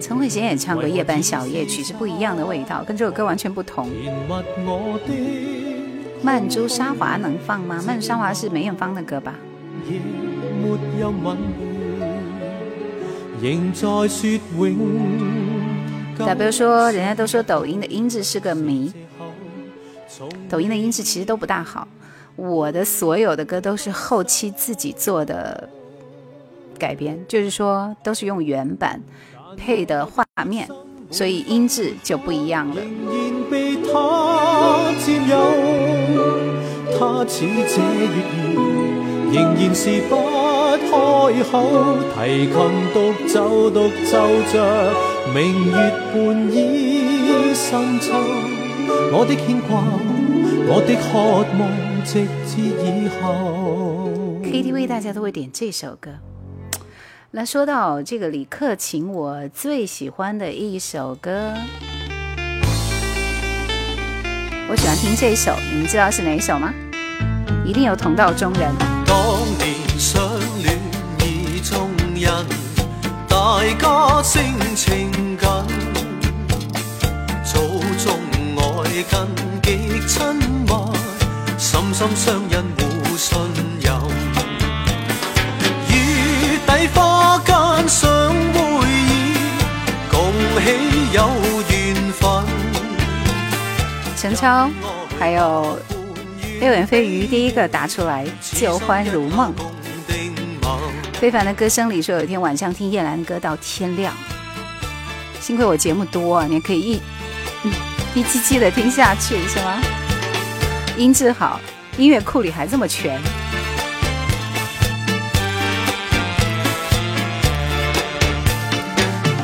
陈慧娴也唱过《夜半小夜曲》，是不一样的味道，跟这首歌完全不同。曼珠沙华能放吗？曼珠沙华是梅艳芳的歌吧？再比如说，人家都说抖音的音质是个谜，抖音的音质其实都不大好。我的所有的歌都是后期自己做的。改编就是说，都是用原版配的画面，所以音质就不一样了。KTV 大家都会点这首歌。那说到这个李克勤，我最喜欢的一首歌，我喜欢听这首，你们知道是哪一首吗？一定有同道中人。当年相恋意中人，大家性情紧，早中爱近极亲密，心心相印互信有。花间会共喜有缘分。陈超，还有六眼飞鱼第一个答出来，旧欢如梦。非凡的歌声里说，有一天晚上听叶兰歌到天亮。幸亏我节目多，啊，你可以一，一期期的听下去是吗？音质好，音乐库里还这么全。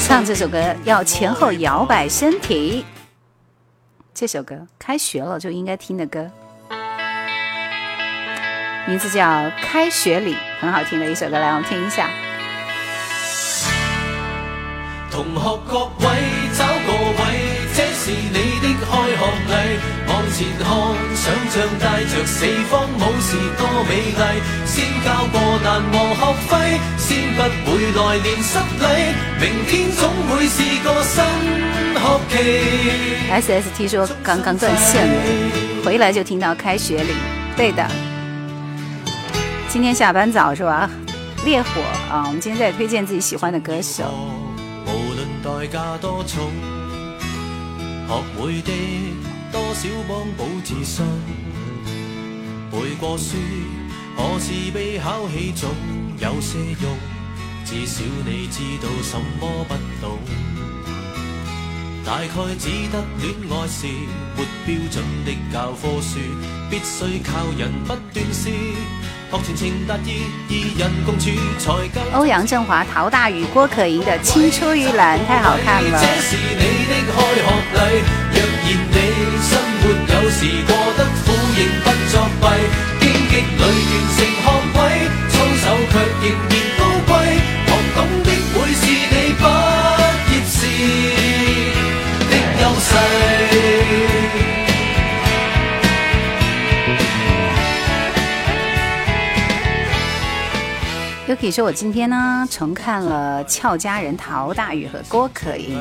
唱这首歌要前后摇摆身体。这首歌开学了就应该听的歌，名字叫《开学礼》，很好听的一首歌，来我们听一下。同学各位，找个位，这是你的开学礼。往前看，想象带着四方舞士多美丽。先忘不明天是新期。SST 说刚刚断线了，回来就听到开学铃。对的，今天下班早是吧？烈火啊，我们今天在推荐自己喜欢的歌手。的多少何时被考起总有些用，至少你知道什么不懂。大概只得恋爱是没标准的教科书，必须靠人不断试，学全情达意，二人共处才够。欧阳震华、陶大宇、郭可盈的《青出于蓝》太好看了。这是你的开学礼，若然你生活有时过得苦，仍不作弊。女完成学鬼操守却仍然高贵懵懂的会是你不热时的优势 yuki 说我今天呢重看了俏佳人陶大宇和郭可盈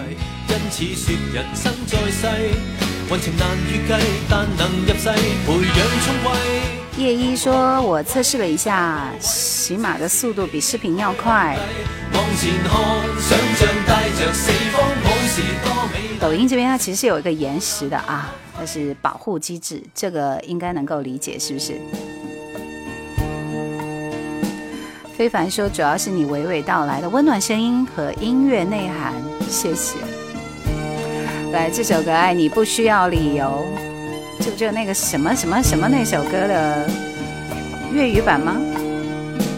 因此说人生在世情难预计但能入世培养聪慧叶一说：“我测试了一下，骑马的速度比视频要快。抖音这边它其实是有一个延时的啊，它是保护机制，这个应该能够理解，是不是？”非凡说：“主要是你娓娓道来的温暖声音和音乐内涵，谢谢。来这首歌《爱你不需要理由》。”是不就那个什么什么什么那首歌的粤语版吗？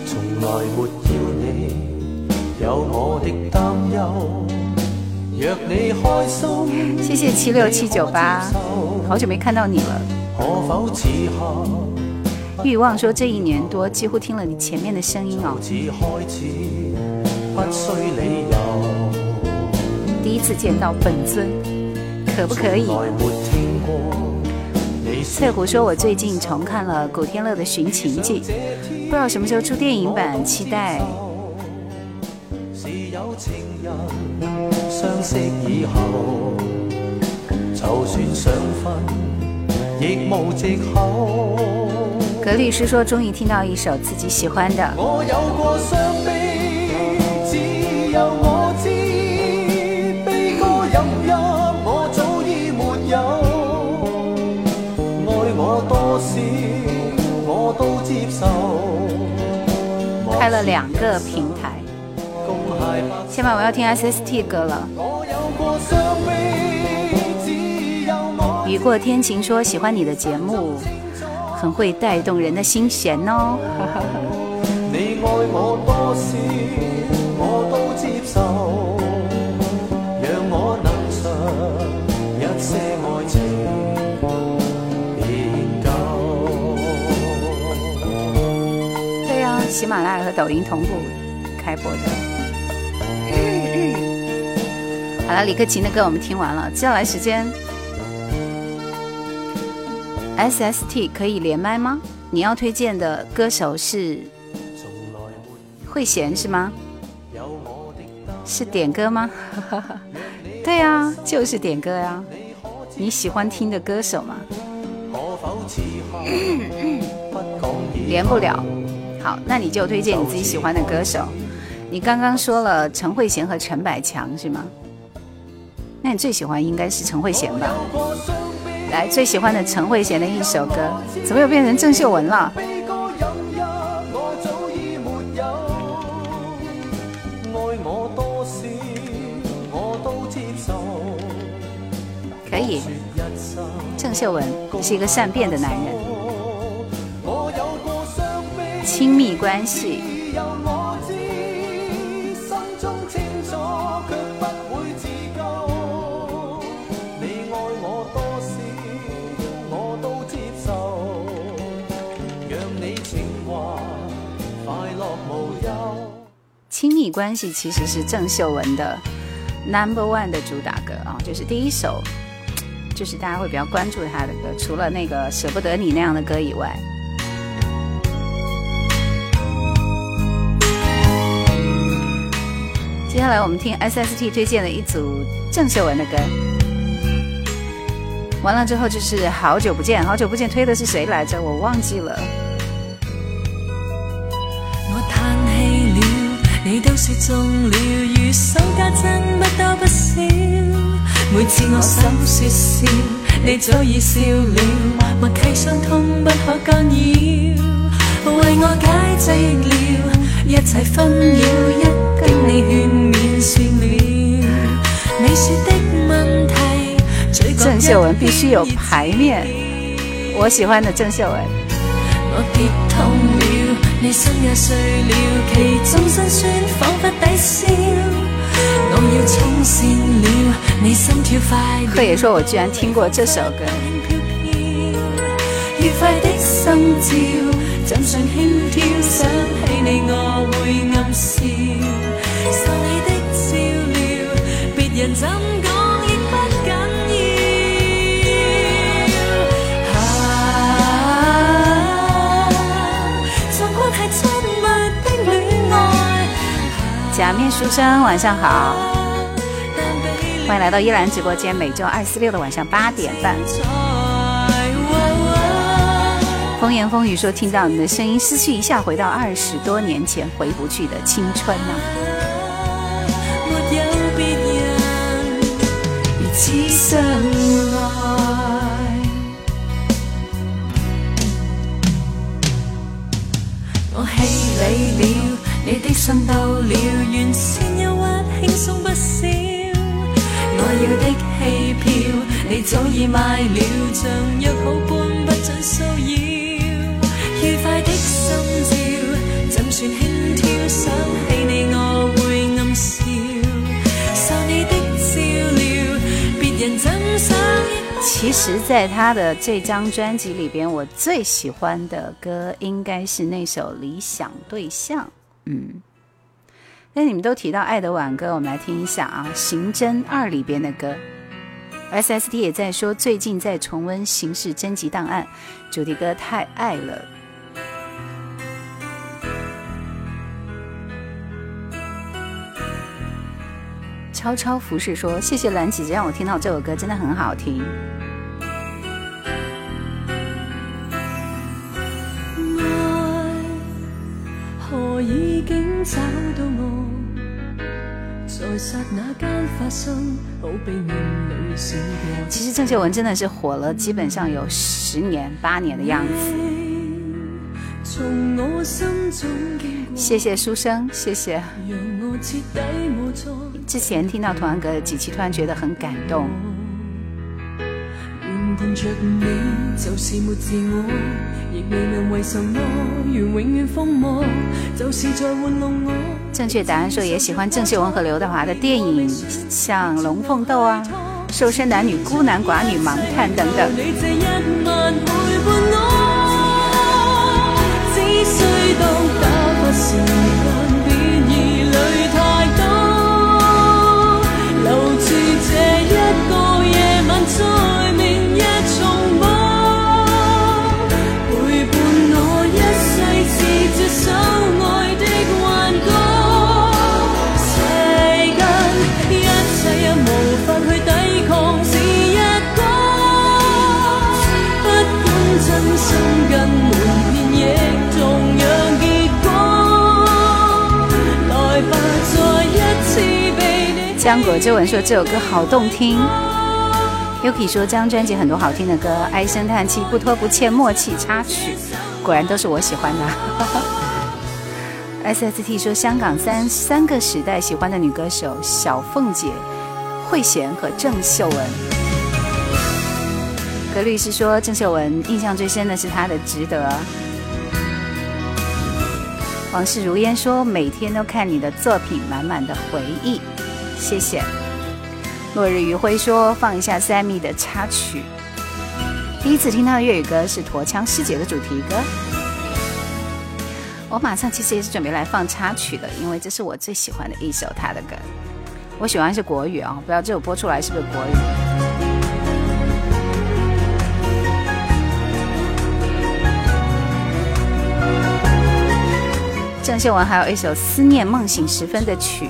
从来没你有我的担忧，谢谢七六七九八，好久没看到你了。欲望说这一年多几乎听了你前面的声音哦。第一次见到本尊，可不可以？翠湖说：“我最近重看了古天乐的《寻秦记》，不知道什么时候出电影版，期待。”格律师说：“终于听到一首自己喜欢的。”我我。有有过伤悲，只开了两个平台，今晚我要听 SST 歌了。雨过天晴说喜欢你的节目，很会带动人的心弦哦，接受。喜马拉雅和抖音同步开播的。好了，李克勤的歌我们听完了，接下来时间，SST 可以连麦吗？你要推荐的歌手是慧贤是吗？是点歌吗？对呀，就是点歌呀。你喜欢听的歌手吗？连不了。那你就推荐你自己喜欢的歌手，你刚刚说了陈慧娴和陈百强是吗？那你最喜欢应该是陈慧娴吧？来，最喜欢的陈慧娴的一首歌，怎么又变成郑秀文了？可以，郑秀文是一个善变的男人。亲密关系。亲密关系其实是郑秀文的 Number One 的主打歌啊，就是第一首，就是大家会比较关注她的歌，除了那个舍不得你那样的歌以外。接下来我们听 sst 推荐的一组郑秀文的歌完了之后就是好久不见好久不见推的是谁来着我忘记了我叹气了你都说中了余生价真不多不少每次我想说笑你早已笑了默契伤痛不可干扰为我解寂寥一切纷扰，一跟你劝勉算了。你说的问题，郑秀文必须有牌面。我喜欢的郑秀文。我跌痛了，你心也碎了，其中辛酸仿佛抵消。我要冲线了，你心跳快。可也说我居然听过这首歌。轻飘飘愉快的心照。想起你你我暗笑，的料，人怎亦不要。假面书生，晚上好，欢迎来到依兰直播间，每周二、四、六的晚上八点半。风言风语说听到你的声音，思绪一下回到二十多年前回不去的青春呐、啊。我起你了，你的心到了，原先忧郁轻松不少。我要的戏票，你早已卖了，像约好般不准骚扰。其实，在他的这张专辑里边，我最喜欢的歌应该是那首《理想对象》。嗯，那你们都提到《爱的挽歌》，我们来听一下啊，《刑侦二》里边的歌。S S T 也在说最近在重温刑事侦缉档案主题歌，太爱了。超超服饰说：“谢谢蓝姐姐让我听到这首歌，真的很好听。”其实郑秀文真的是火了，基本上有十年八年的样子。谢谢书生，谢谢。之前听到童安格的几期，突然觉得很感动。正确答案说也喜欢郑秀文和刘德华的电影，像《龙凤斗》啊，《瘦身男女》、《孤男寡女》、《盲探》等等。张国珍文说这首歌好动听。Yuki 说这张专辑很多好听的歌，唉声叹气不拖不欠默契插曲，果然都是我喜欢的。SST 说香港三三个时代喜欢的女歌手小凤姐、慧娴和郑秀文。格律师说郑秀文印象最深的是她的值得。往事如烟说每天都看你的作品，满满的回忆。谢谢。落日余晖说：“放一下 Sammy 的插曲。”第一次听到粤语歌是《驼枪师姐》的主题歌。我马上其实也是准备来放插曲的，因为这是我最喜欢的一首他的歌。我喜欢是国语哦，不知道这首播出来是不是国语？郑秀文还有一首《思念梦醒时分》的曲。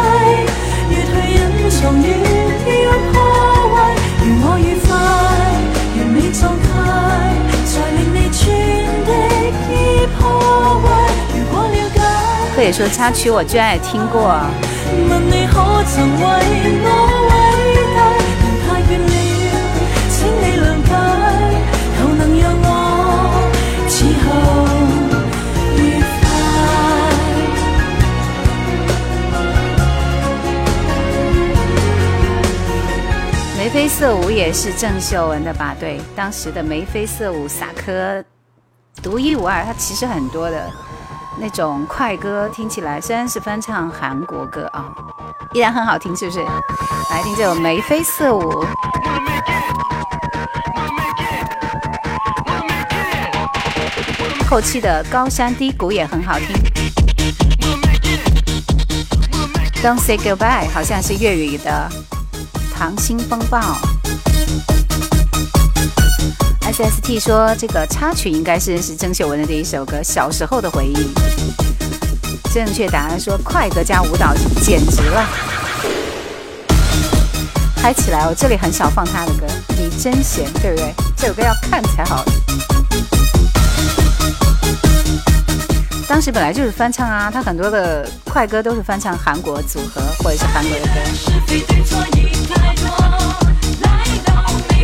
同演要破坏，如我愉快，完美状态，才令你全力以破坏。如果了解，可以说插曲我最爱听过。问你可曾为我？色舞也是郑秀文的吧？对，当时的《眉飞色舞》萨科，独一无二。它其实很多的那种快歌，听起来虽然是翻唱韩国歌啊，依然很好听，是不是？来听这首《眉飞色舞》。后期的高山低谷也很好听。Don't say goodbye，好像是粤语的。《溏心风暴》SST 说这个插曲应该是认识郑秀文的这一首歌《小时候的回忆》。正确答案说快歌加舞蹈简直了，嗨起来哦！这里很少放他的歌，你真闲，对不对？这首歌要看才好。当时本来就是翻唱啊，他很多的快歌都是翻唱韩国组合或者是韩国的歌。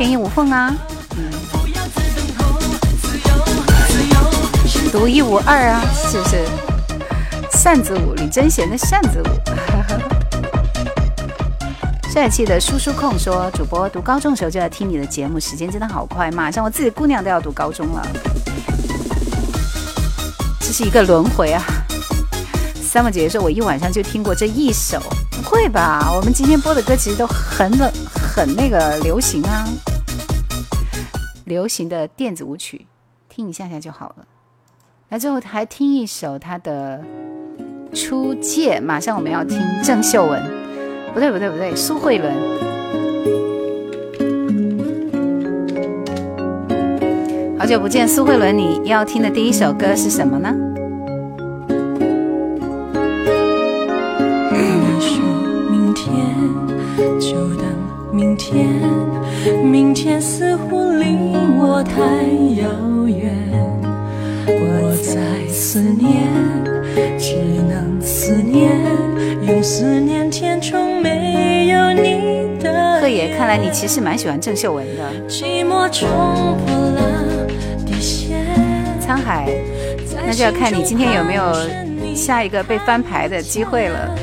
天衣无缝啊，嗯，独一无二啊，是不是？扇子舞，李贞贤的扇子舞，帅气的叔叔控说，主播读高中的时候就在听你的节目，时间真的好快，马上我自己姑娘都要读高中了，这是一个轮回啊。三 r 姐姐说，我一晚上就听过这一首，不会吧？我们今天播的歌其实都很冷，很那个流行啊。流行的电子舞曲，听一下下就好了。那最后还听一首他的《出界》，马上我们要听郑秀文，不对不对不对，苏慧伦。好久不见，苏慧伦，你要听的第一首歌是什么呢？明天明天似乎离我太遥远我在思念只能思念用思念填充没有你的黑夜看来你其实蛮喜欢郑秀文的寂寞冲破了底线沧海那就要看你今天有没有下一个被翻牌的机会了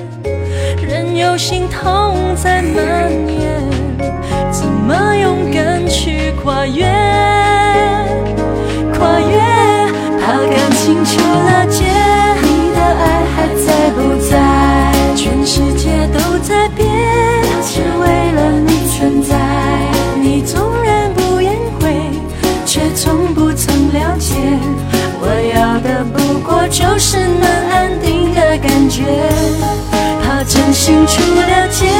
任由心痛在蔓延怎么勇敢去跨越？跨越？怕感情出了界，你的爱还在不在？全世界都在变，只为了你存在。你纵然不言悔，却从不曾了解。我要的不过就是能安定的感觉。怕真心出了界。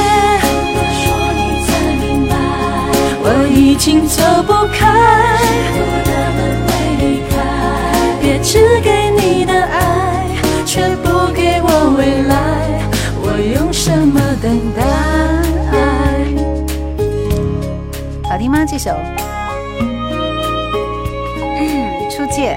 一首《出界》，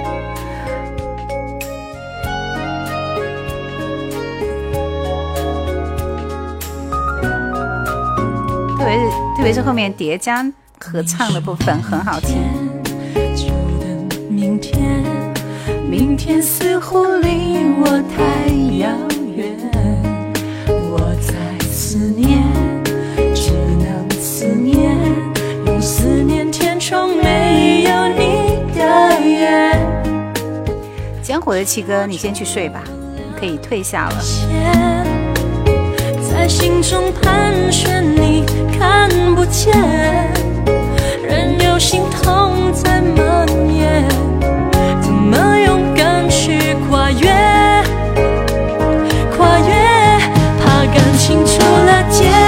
特别是特别是后面叠加合唱的部分很好听。明天似乎离我太远。我的七哥，你先去睡吧，可以退下了。在心中盘旋，你看不见。任由心痛在蔓延。怎么勇敢去跨越？跨越，怕感情出了界。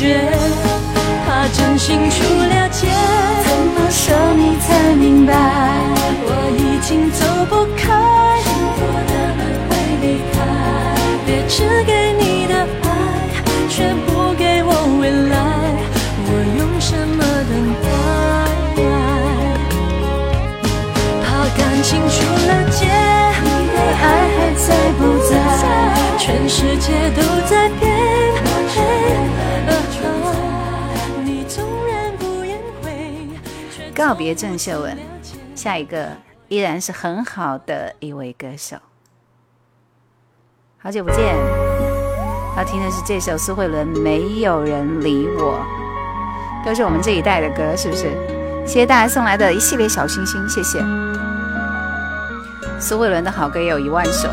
觉，怕真心出了界，怎么说你才明白？我已经走不开，幸福的门会离开。别只给你的爱，却不给我未来，我用什么等待？怕感情出了界，你的爱还在不在？全世界都在。变。告别郑秀文，下一个依然是很好的一位歌手。好久不见，要听的是这首苏慧伦《没有人理我》，都是我们这一代的歌，是不是？谢谢大家送来的一系列小星星，谢谢。苏慧伦的好歌也有一万首，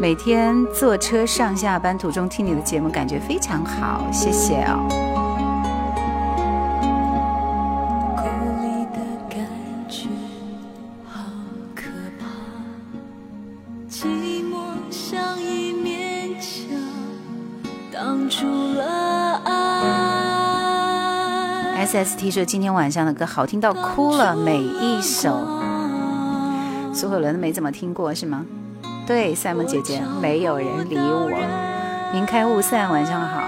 每天坐车上下班途中听你的节目，感觉非常好，谢谢哦。st 说今天晚上的歌好听到哭了，每一首。苏慧伦没怎么听过是吗？对，赛萌姐姐没有人理我。云开雾散，晚上好。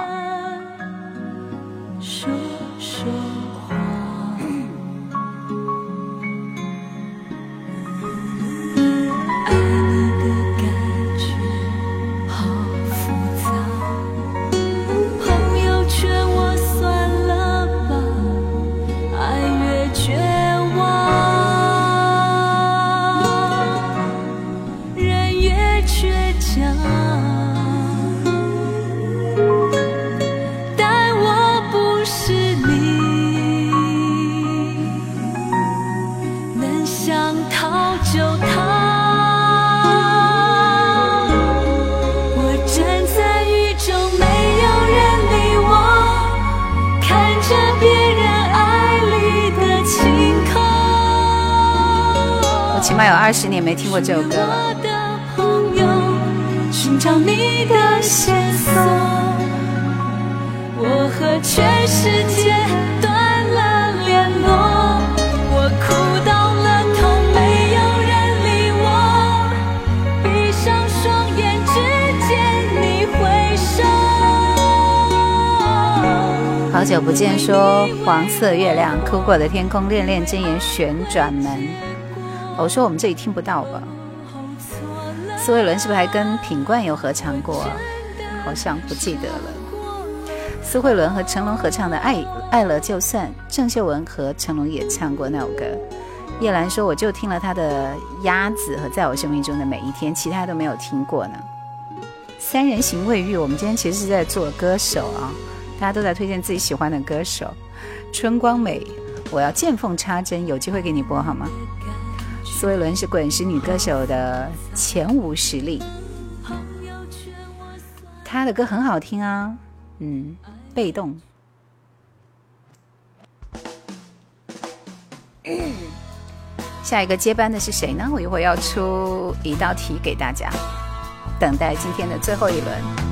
就逃。我站在雨中，没有人理我。看着别人爱里的晴空。我起码有二十年没听过这首歌。我的朋友，寻找你的线索。我和全世界。好久不见，说黄色月亮，哭过的天空，恋恋真言，旋转门。我说我们这里听不到吧？苏慧伦是不是还跟品冠有合唱过？好像不记得了。苏慧伦和成龙合唱的《爱爱了就算》，郑秀文和成龙也唱过那首歌。叶兰说，我就听了她的《鸭子》和《在我生命中的每一天》，其他都没有听过呢。三人行未遇，我们今天其实是在做歌手啊。大家都在推荐自己喜欢的歌手，春光美，我要见缝插针，有机会给你播好吗？苏慧伦是滚石女歌手的前五实力，她的歌很好听啊，嗯，被动。下一个接班的是谁呢？我一会儿要出一道题给大家，等待今天的最后一轮。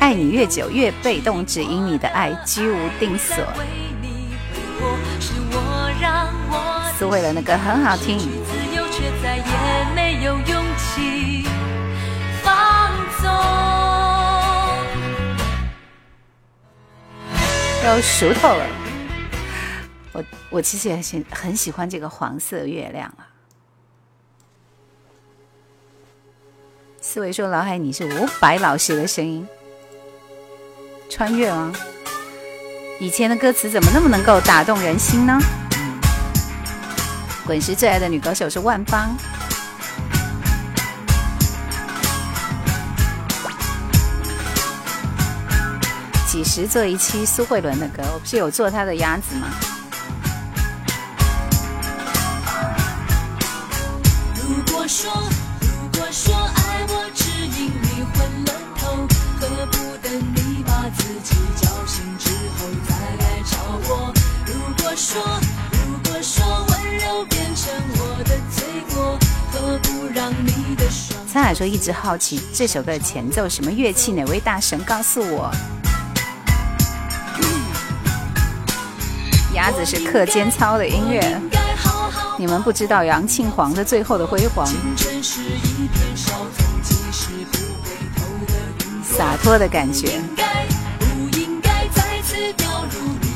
爱你越久越被动，只因你的爱居无定所，是为了那个很好听。都熟透了，我我其实也喜很喜欢这个黄色月亮啊。四伟说：“老海，你是伍佰老师的声音。”穿越吗？以前的歌词怎么那么能够打动人心呢？滚石最爱的女歌手是万芳。几时做一期苏慧伦的歌？我不是有做她的《鸭子》吗？如果说。如果说温柔变成我的的罪过，不让你沧海说一直好奇这首歌的前奏什么乐器？哪位大神告诉我？鸭子是课间操的音乐。你们不知道杨庆煌的最后的辉煌。洒脱的感觉。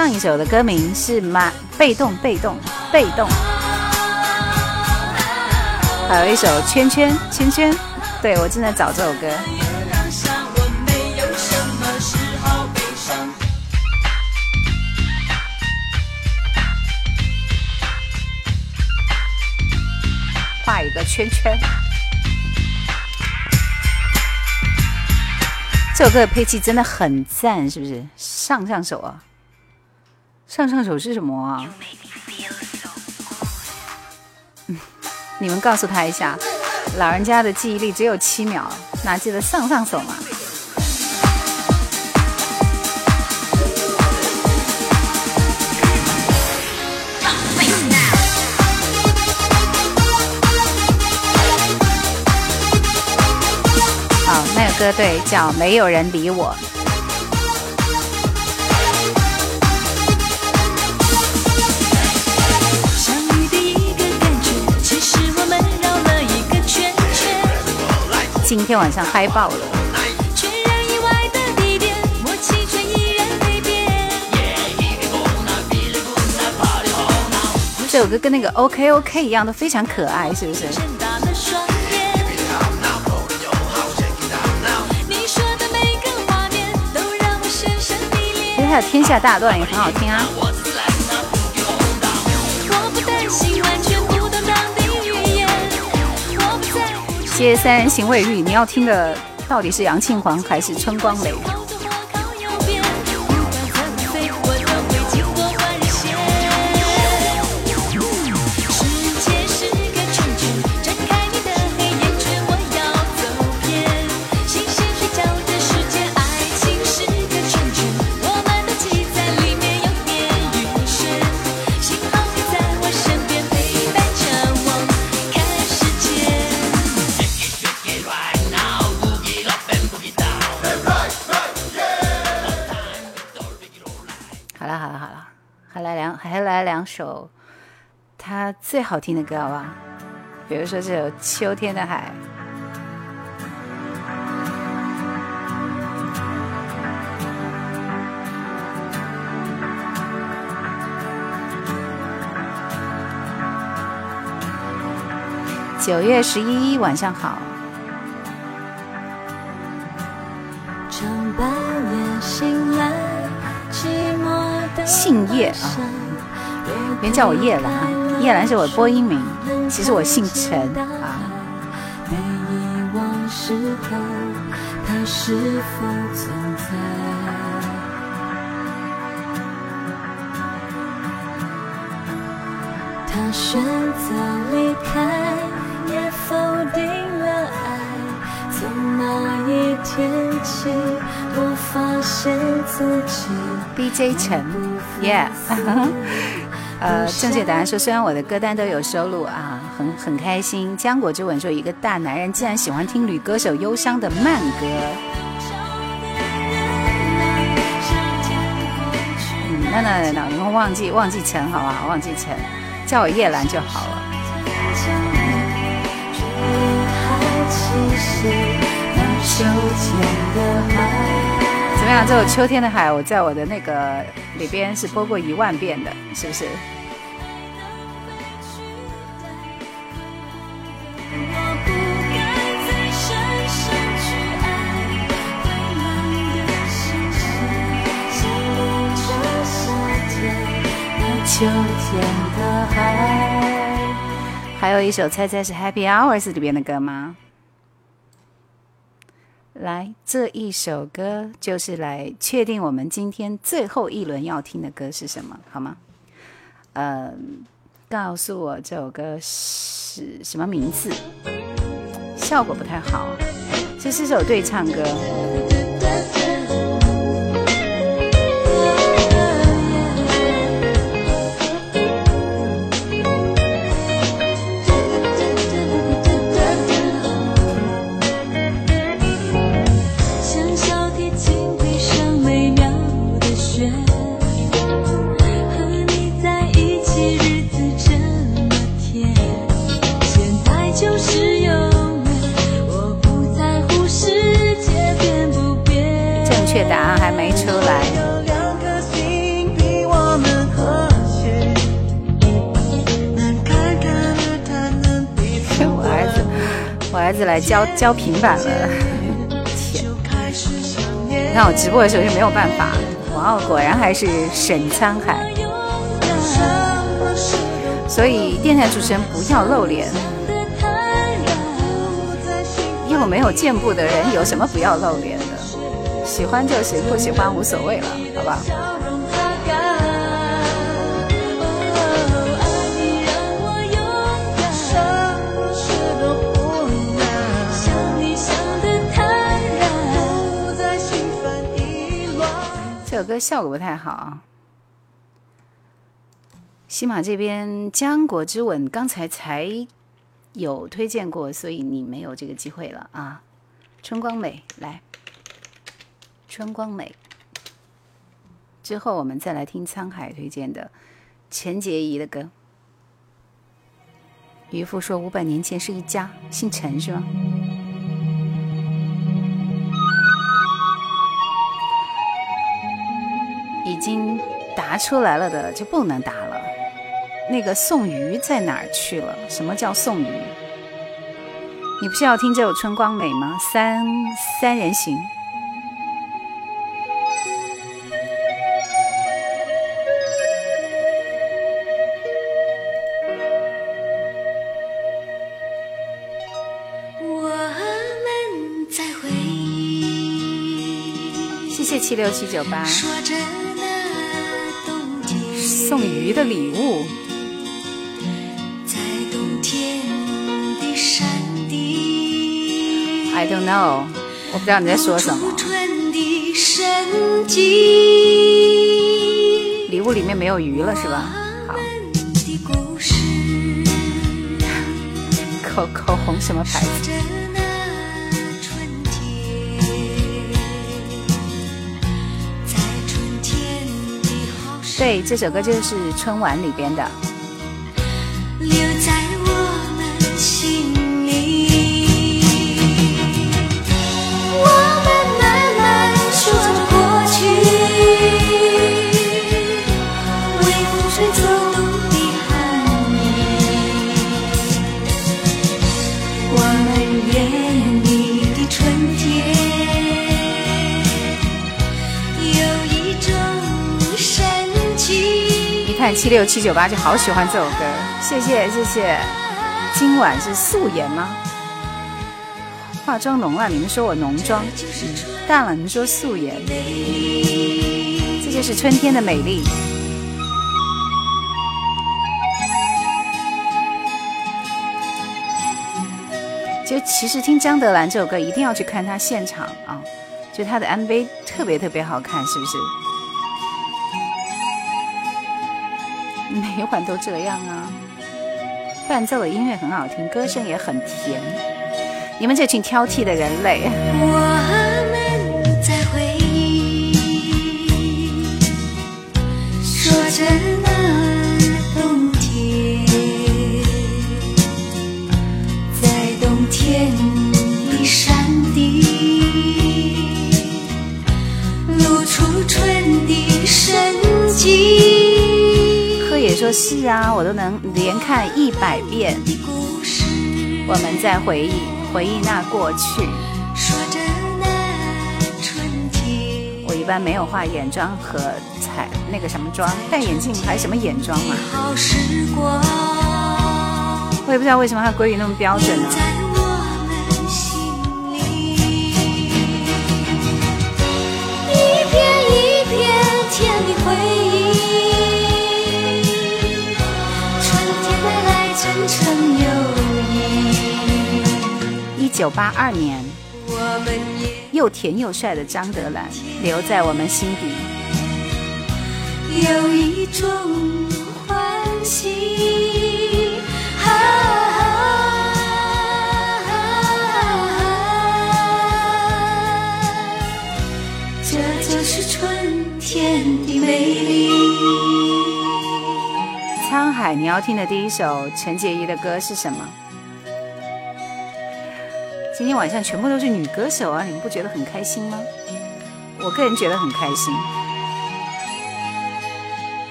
上一首的歌名是《马被动被动被动》，还有一首《圈圈圈圈》，对我正在找这首歌。画一个圈圈。这首歌的配器真的很赞，是不是？上上手啊。上上手是什么啊？你们告诉他一下，老人家的记忆力只有七秒，哪记得上上手嘛？好，那个歌对，叫《没有人理我》。今天晚上嗨爆了！这首歌跟那个 OK OK 一样，都非常可爱，是不是？其实还有《天下大乱》也很好听啊。接三行卫浴，你要听的到底是杨庆煌还是春光磊？最好听的歌，好吧，比如说这首《秋天的海》。九月十一晚上好。杏叶啊，别叫我叶了哈。叶蓝是我播音名，其实我姓陈啊。他选择离开，也否定了爱。从那一天起，我发现自己。DJ 陈，Yeah。呃，正确答案说，虽然我的歌单都有收录啊，很很开心。浆果之吻说，一个大男人竟然喜欢听女歌手忧伤的慢歌。嗯，那那那，你们忘记忘记陈好不好？忘记陈，叫我叶兰就好了。怎么样？这首《秋天的海》，我在我的那个。里边是播过一万遍的，是不是？秋天的海，还有一首猜猜是《Happy Hours》里边的歌吗？来，这一首歌就是来确定我们今天最后一轮要听的歌是什么，好吗？嗯，告诉我这首歌是什么名字。效果不太好，这是首对唱歌。我儿子来交交平板了，天！那我直播的时候就没有办法。哇，哦，果然还是沈沧海。所以电台主持人不要露脸，又没有见不的人，有什么不要露脸的？喜欢就行，不喜欢无所谓了，好吧？这首歌效果不太好。喜马这边《浆果之吻》刚才才有推荐过，所以你没有这个机会了啊！春光美，来，春光美。之后我们再来听沧海推荐的陈洁仪的歌。渔夫说，五百年前是一家，姓陈是吧？已经答出来了的就不能答了。那个送鱼在哪儿去了？什么叫送鱼？你不是要听这首《春光美》吗？三三人行。我们谢谢七六七九八。送鱼的礼物？I don't know，我不知道你在说什么。礼物里面没有鱼了是吧？好，口口红什么牌子？对，这首歌就是春晚里边的。七六七九八就好喜欢这首歌，谢谢谢谢。今晚是素颜吗？化妆浓了，你们说我浓妆淡了，你们说素颜。这就是春天的美丽。就其实听张德兰这首歌，一定要去看她现场啊！就她的 MV 特别特别好看，是不是？每晚都这样啊！伴奏的音乐很好听，歌声也很甜。你们这群挑剔的人类。是啊，我都能连看一百遍。我们在回忆，回忆那过去。我一般没有化眼妆和彩那个什么妆，戴眼镜还什么眼妆嘛？我也不知道为什么他国语那么标准呢？九八二年，又甜又帅的张德兰留在我们心底。有一种欢喜，这就是春天的美丽。沧海，你要听的第一首陈洁仪的歌是什么？今天晚上全部都是女歌手啊！你们不觉得很开心吗？我个人觉得很开心。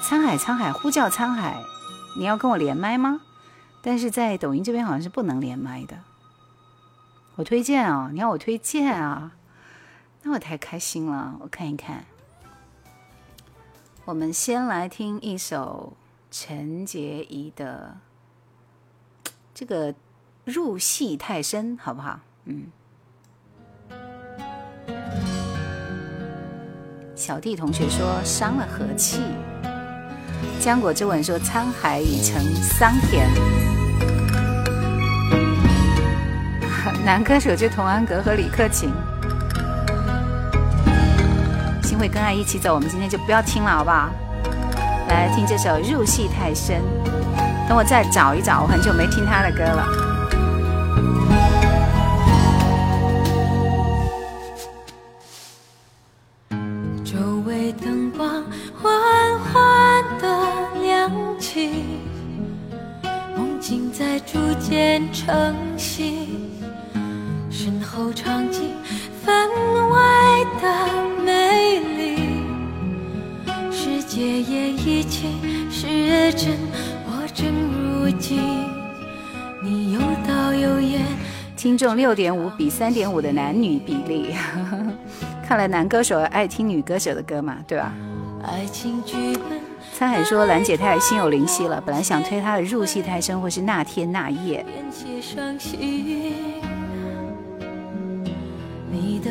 沧海，沧海，呼叫沧海，你要跟我连麦吗？但是在抖音这边好像是不能连麦的。我推荐啊，你要我推荐啊，那我太开心了！我看一看。我们先来听一首。陈洁仪的 这个入戏太深，好不好？嗯。小弟同学说伤了和气，浆果之吻说沧海已成桑田。男歌手就童安格和李克勤。心会跟爱一起走，我们今天就不要听了，好不好？来听这首《入戏太深》，等我再找一找，我很久没听他的歌了。周围灯光缓缓的亮起，梦境在逐渐成型，身后场景分外的。也一起是真，我正如今。你听众六点五比三点五的男女比例，看来男歌手爱听女歌手的歌嘛，对吧？爱情剧本。沧海说兰姐太心有灵犀了，本来想推她的入戏太深，或是那天那夜。你的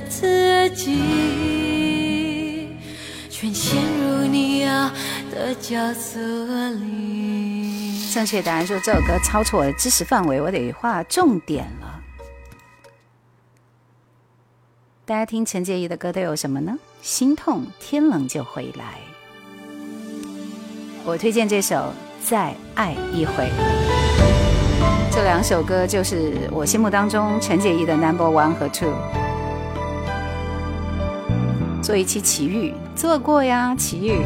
自己，全陷入你要的角色里。正确答案说这首歌超出我的知识范围，我得划重点了。大家听陈洁仪的歌都有什么呢？心痛，天冷就回来。我推荐这首《再爱一回》。这两首歌就是我心目当中陈洁仪的 Number One 和 Two。做一期奇遇，做过呀，奇遇。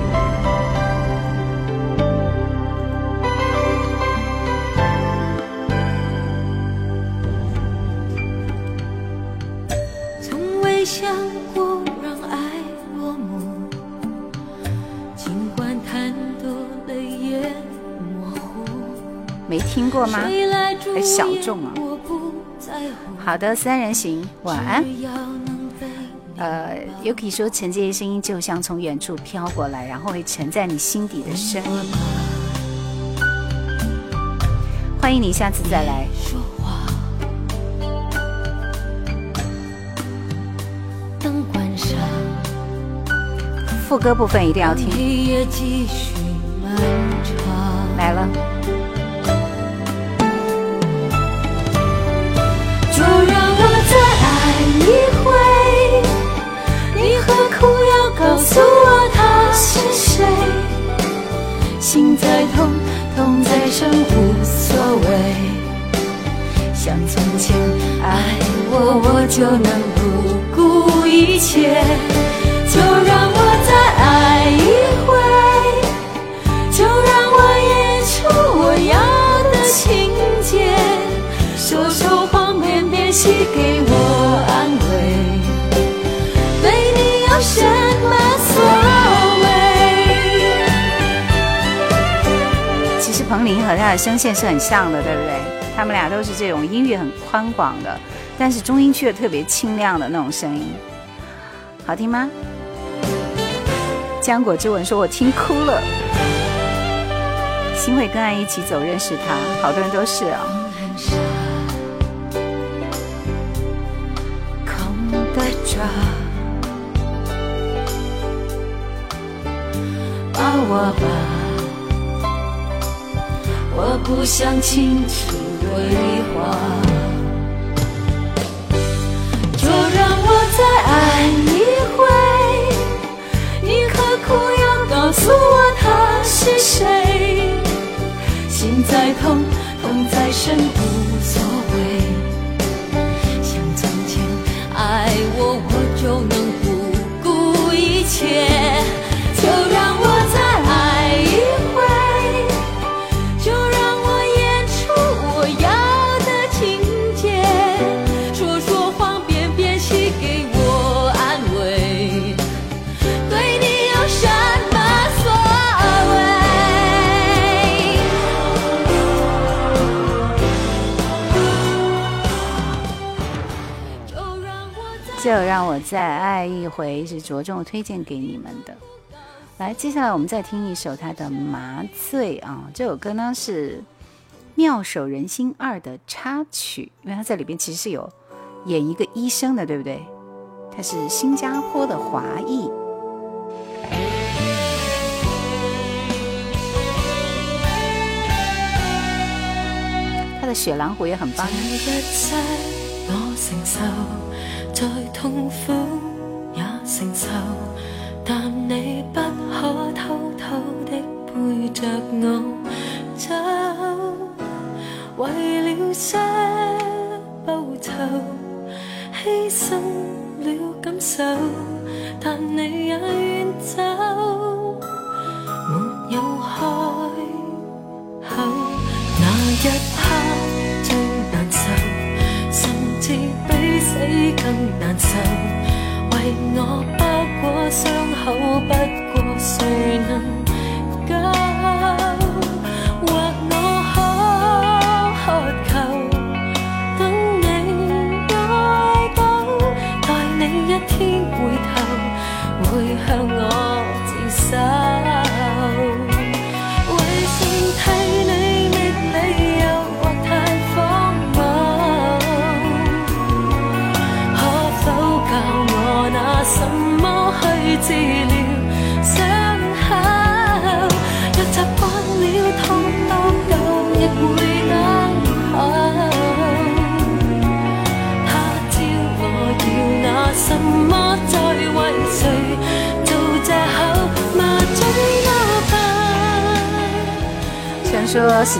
从未想过让爱落幕，尽管颤抖泪眼模糊。没听过吗？还小众啊。好的，三人行，晚安。呃，又可以说，沉这的声音就像从远处飘过来，然后会沉在你心底的声音。欢迎你下次再来。副歌部分一定要听。来了。再痛，痛再深无所谓。想从前，爱我我就能不顾一切。就让我再爱一回，就让我演出我要的情节。说说谎，演演戏，给我安慰。对你有些。林和他的声线是很像的，对不对？他们俩都是这种音域很宽广的，但是中音却特别清亮的那种声音，好听吗？浆果之吻说我听哭了。心会跟爱一起走，认识他，好多人都是啊。我不想轻轻对话，就让我再爱一回。你何苦要告诉我他是谁？心再痛，痛再深，无所谓。像从前爱我，我就能不顾一切。让我再爱一回是着重推荐给你们的。来，接下来我们再听一首他的《麻醉》啊，这首歌呢是《妙手仁心二》的插曲，因为他在里边其实是有演一个医生的，对不对？他是新加坡的华裔，他的《雪狼湖》也很棒。再痛苦也承受，但你不可偷偷的背着我走。为了些报酬，牺牲了感受，但你也远走，没有开口，那一刻。难受，为我包裹伤口，不过谁能？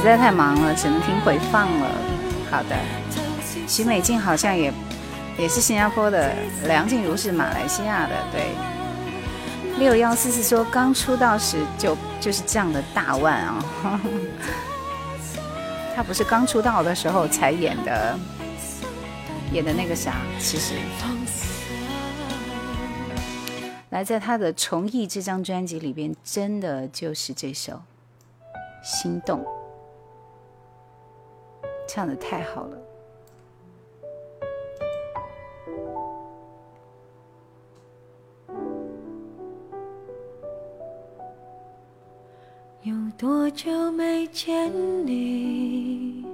实在太忙了，只能听回放了。好的，徐美静好像也也是新加坡的，梁静茹是马来西亚的。对，六幺四四说刚出道时就就是这样的大腕啊！他不是刚出道的时候才演的，演的那个啥？其实，来，在他的《重义》这张专辑里边，真的就是这首《心动》。唱的太好了！有多久没见你？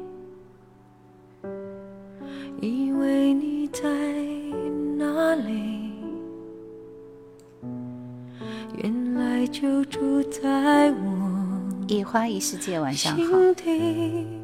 以为你在哪里？原来就住在我一花一世界，晚上好。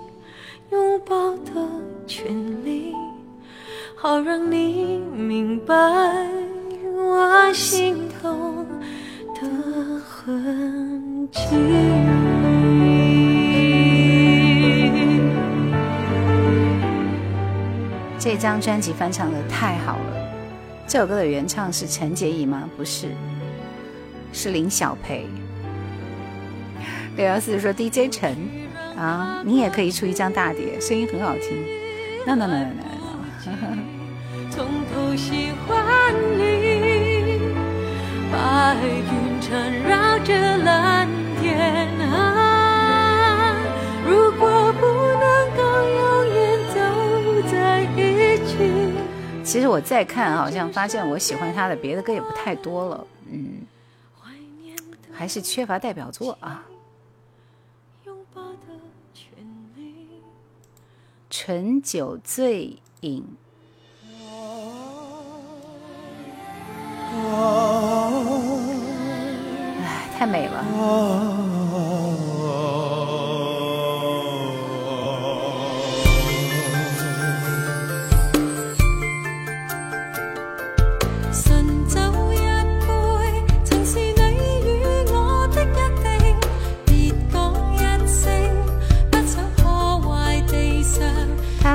拥抱的权利，好让你明白我心痛的痕迹。这张专辑翻唱的太好了。这首歌的原唱是陈洁仪吗？不是，是林晓培。六幺四说 DJ 陈。啊你也可以出一张大碟声音很好听那那那那那从头喜欢你白云缠绕着蓝天啊如果不能够永远走在一起其实我再看好像发现我喜欢他的别的歌也不太多了嗯还是缺乏代表作啊醇酒醉饮，太美了。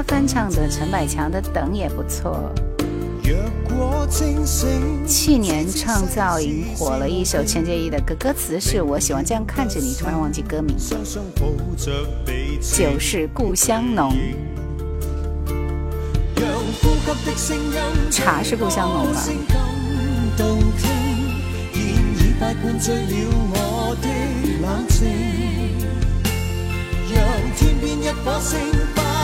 翻唱的陈百强的《等》也不错。去年创造营火了一首陈洁仪的歌，歌词是“我喜欢这样看着你”，突然忘记歌名。酒是故乡浓，茶是故乡浓把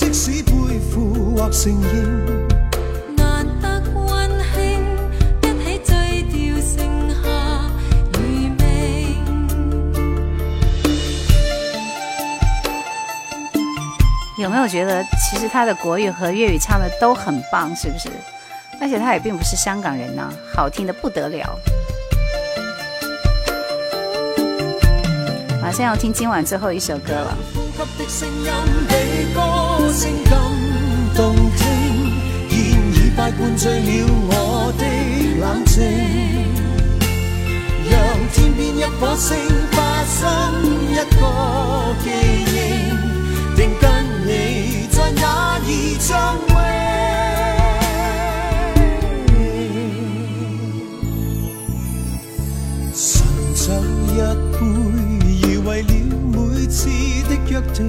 即使背有没有觉得，其实他的国语和粤语唱的都很棒，是不是？而且他也并不是香港人呢，好听的不得了。马上要听今晚最后一首歌了。歌声更动听，现已快灌醉了我的冷静。让天边一颗星发生一个记忆，定跟你在那儿相会。醇酒一杯，而为了每次的约定。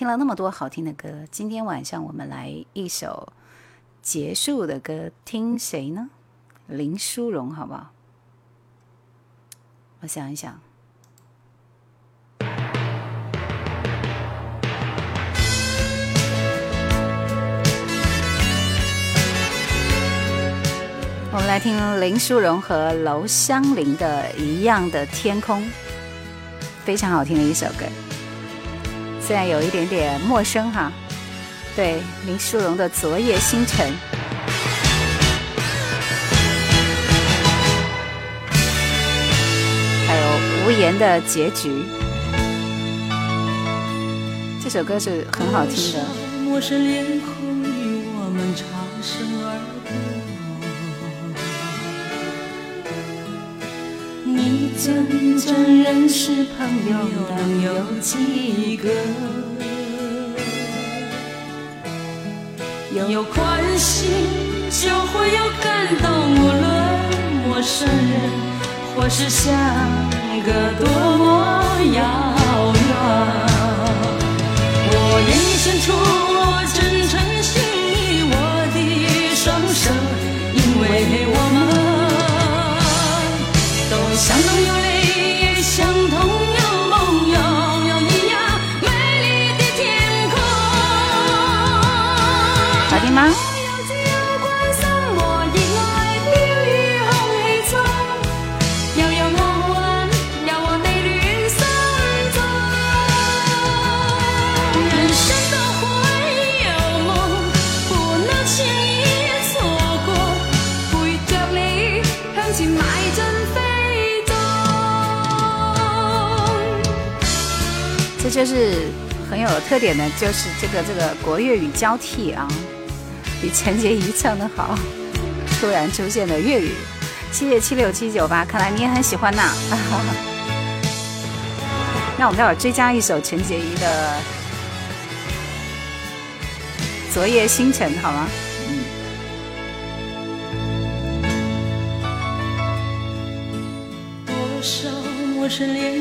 听了那么多好听的歌，今天晚上我们来一首结束的歌，听谁呢？林淑荣，好不好？我想一想。我们来听林淑荣和楼湘玲的《一样的天空》，非常好听的一首歌。虽然有一点点陌生哈，对林淑荣的《昨夜星辰》，还有《无言的结局》，这首歌是很好听的。真正认识朋友能有几个？有关心就会有感动，无论陌生人或是相隔多么遥远。我眼睛深处。就是很有特点的，就是这个这个国粤语交替啊，比陈洁仪唱的好，突然出现的粤语，谢谢七六七九八，看来你也很喜欢呐，那我们待儿追加一首陈洁仪的《昨夜星辰》，好吗？嗯。多少陌生脸。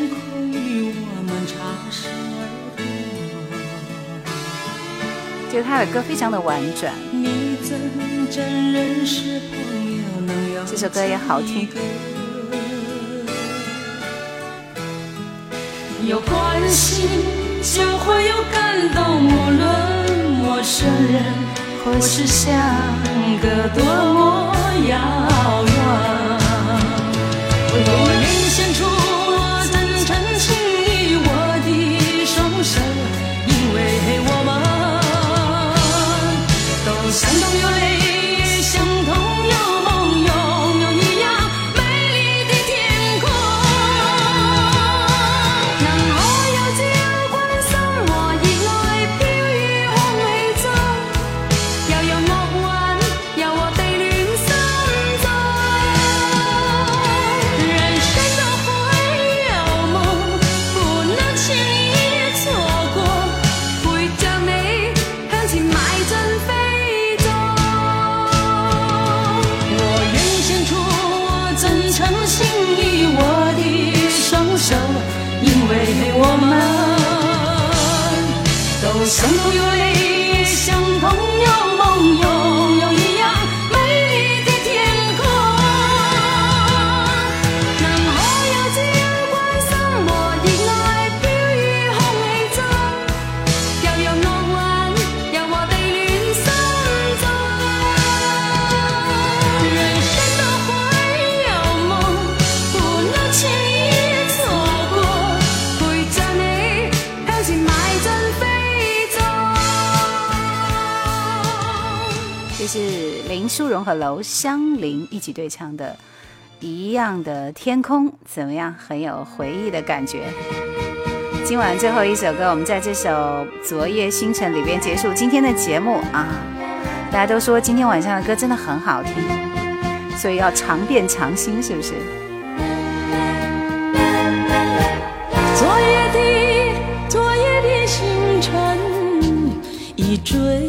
他的歌非常的婉转，你怎认识朋友能这首歌也好听。有关心就会有感动，无论陌生人或是相隔多么遥远。从拥有。和楼相邻一起对唱的《一样的天空》，怎么样？很有回忆的感觉。今晚最后一首歌，我们在这首《昨夜星辰》里边结束今天的节目啊！大家都说今天晚上的歌真的很好听，所以要常变常新，是不是？昨夜的昨夜的星辰已坠。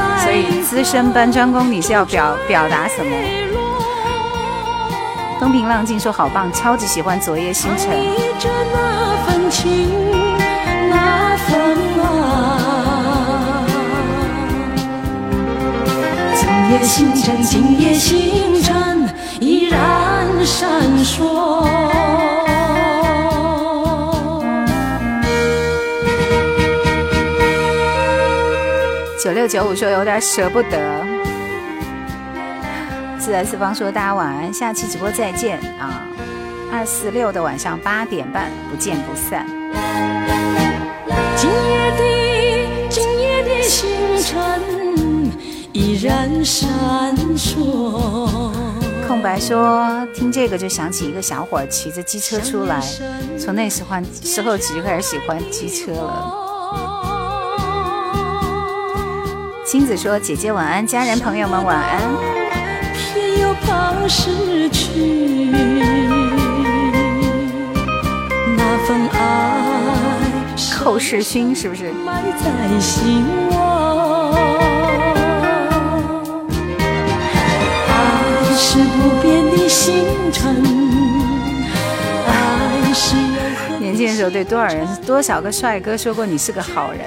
爱所以，资深班张工，你是要表表达什么？风平浪静说好棒，超级喜欢昨夜星辰。昨夜星辰，今夜星辰依然闪烁。九六九五说有点舍不得，四四方说大家晚安，下期直播再见啊，二四六的晚上八点半不见不散。空白说听这个就想起一个小伙骑着机车出来，从那时候时候起就开始喜欢机车了。金子说：“姐姐晚安，家人朋友们晚安。”寇世勋是不是？年轻的时候对多少人、多少个帅哥说过你是个好人？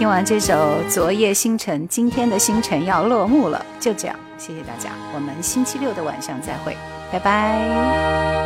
听完这首《昨夜星辰》，今天的星辰要落幕了，就这样，谢谢大家，我们星期六的晚上再会，拜拜。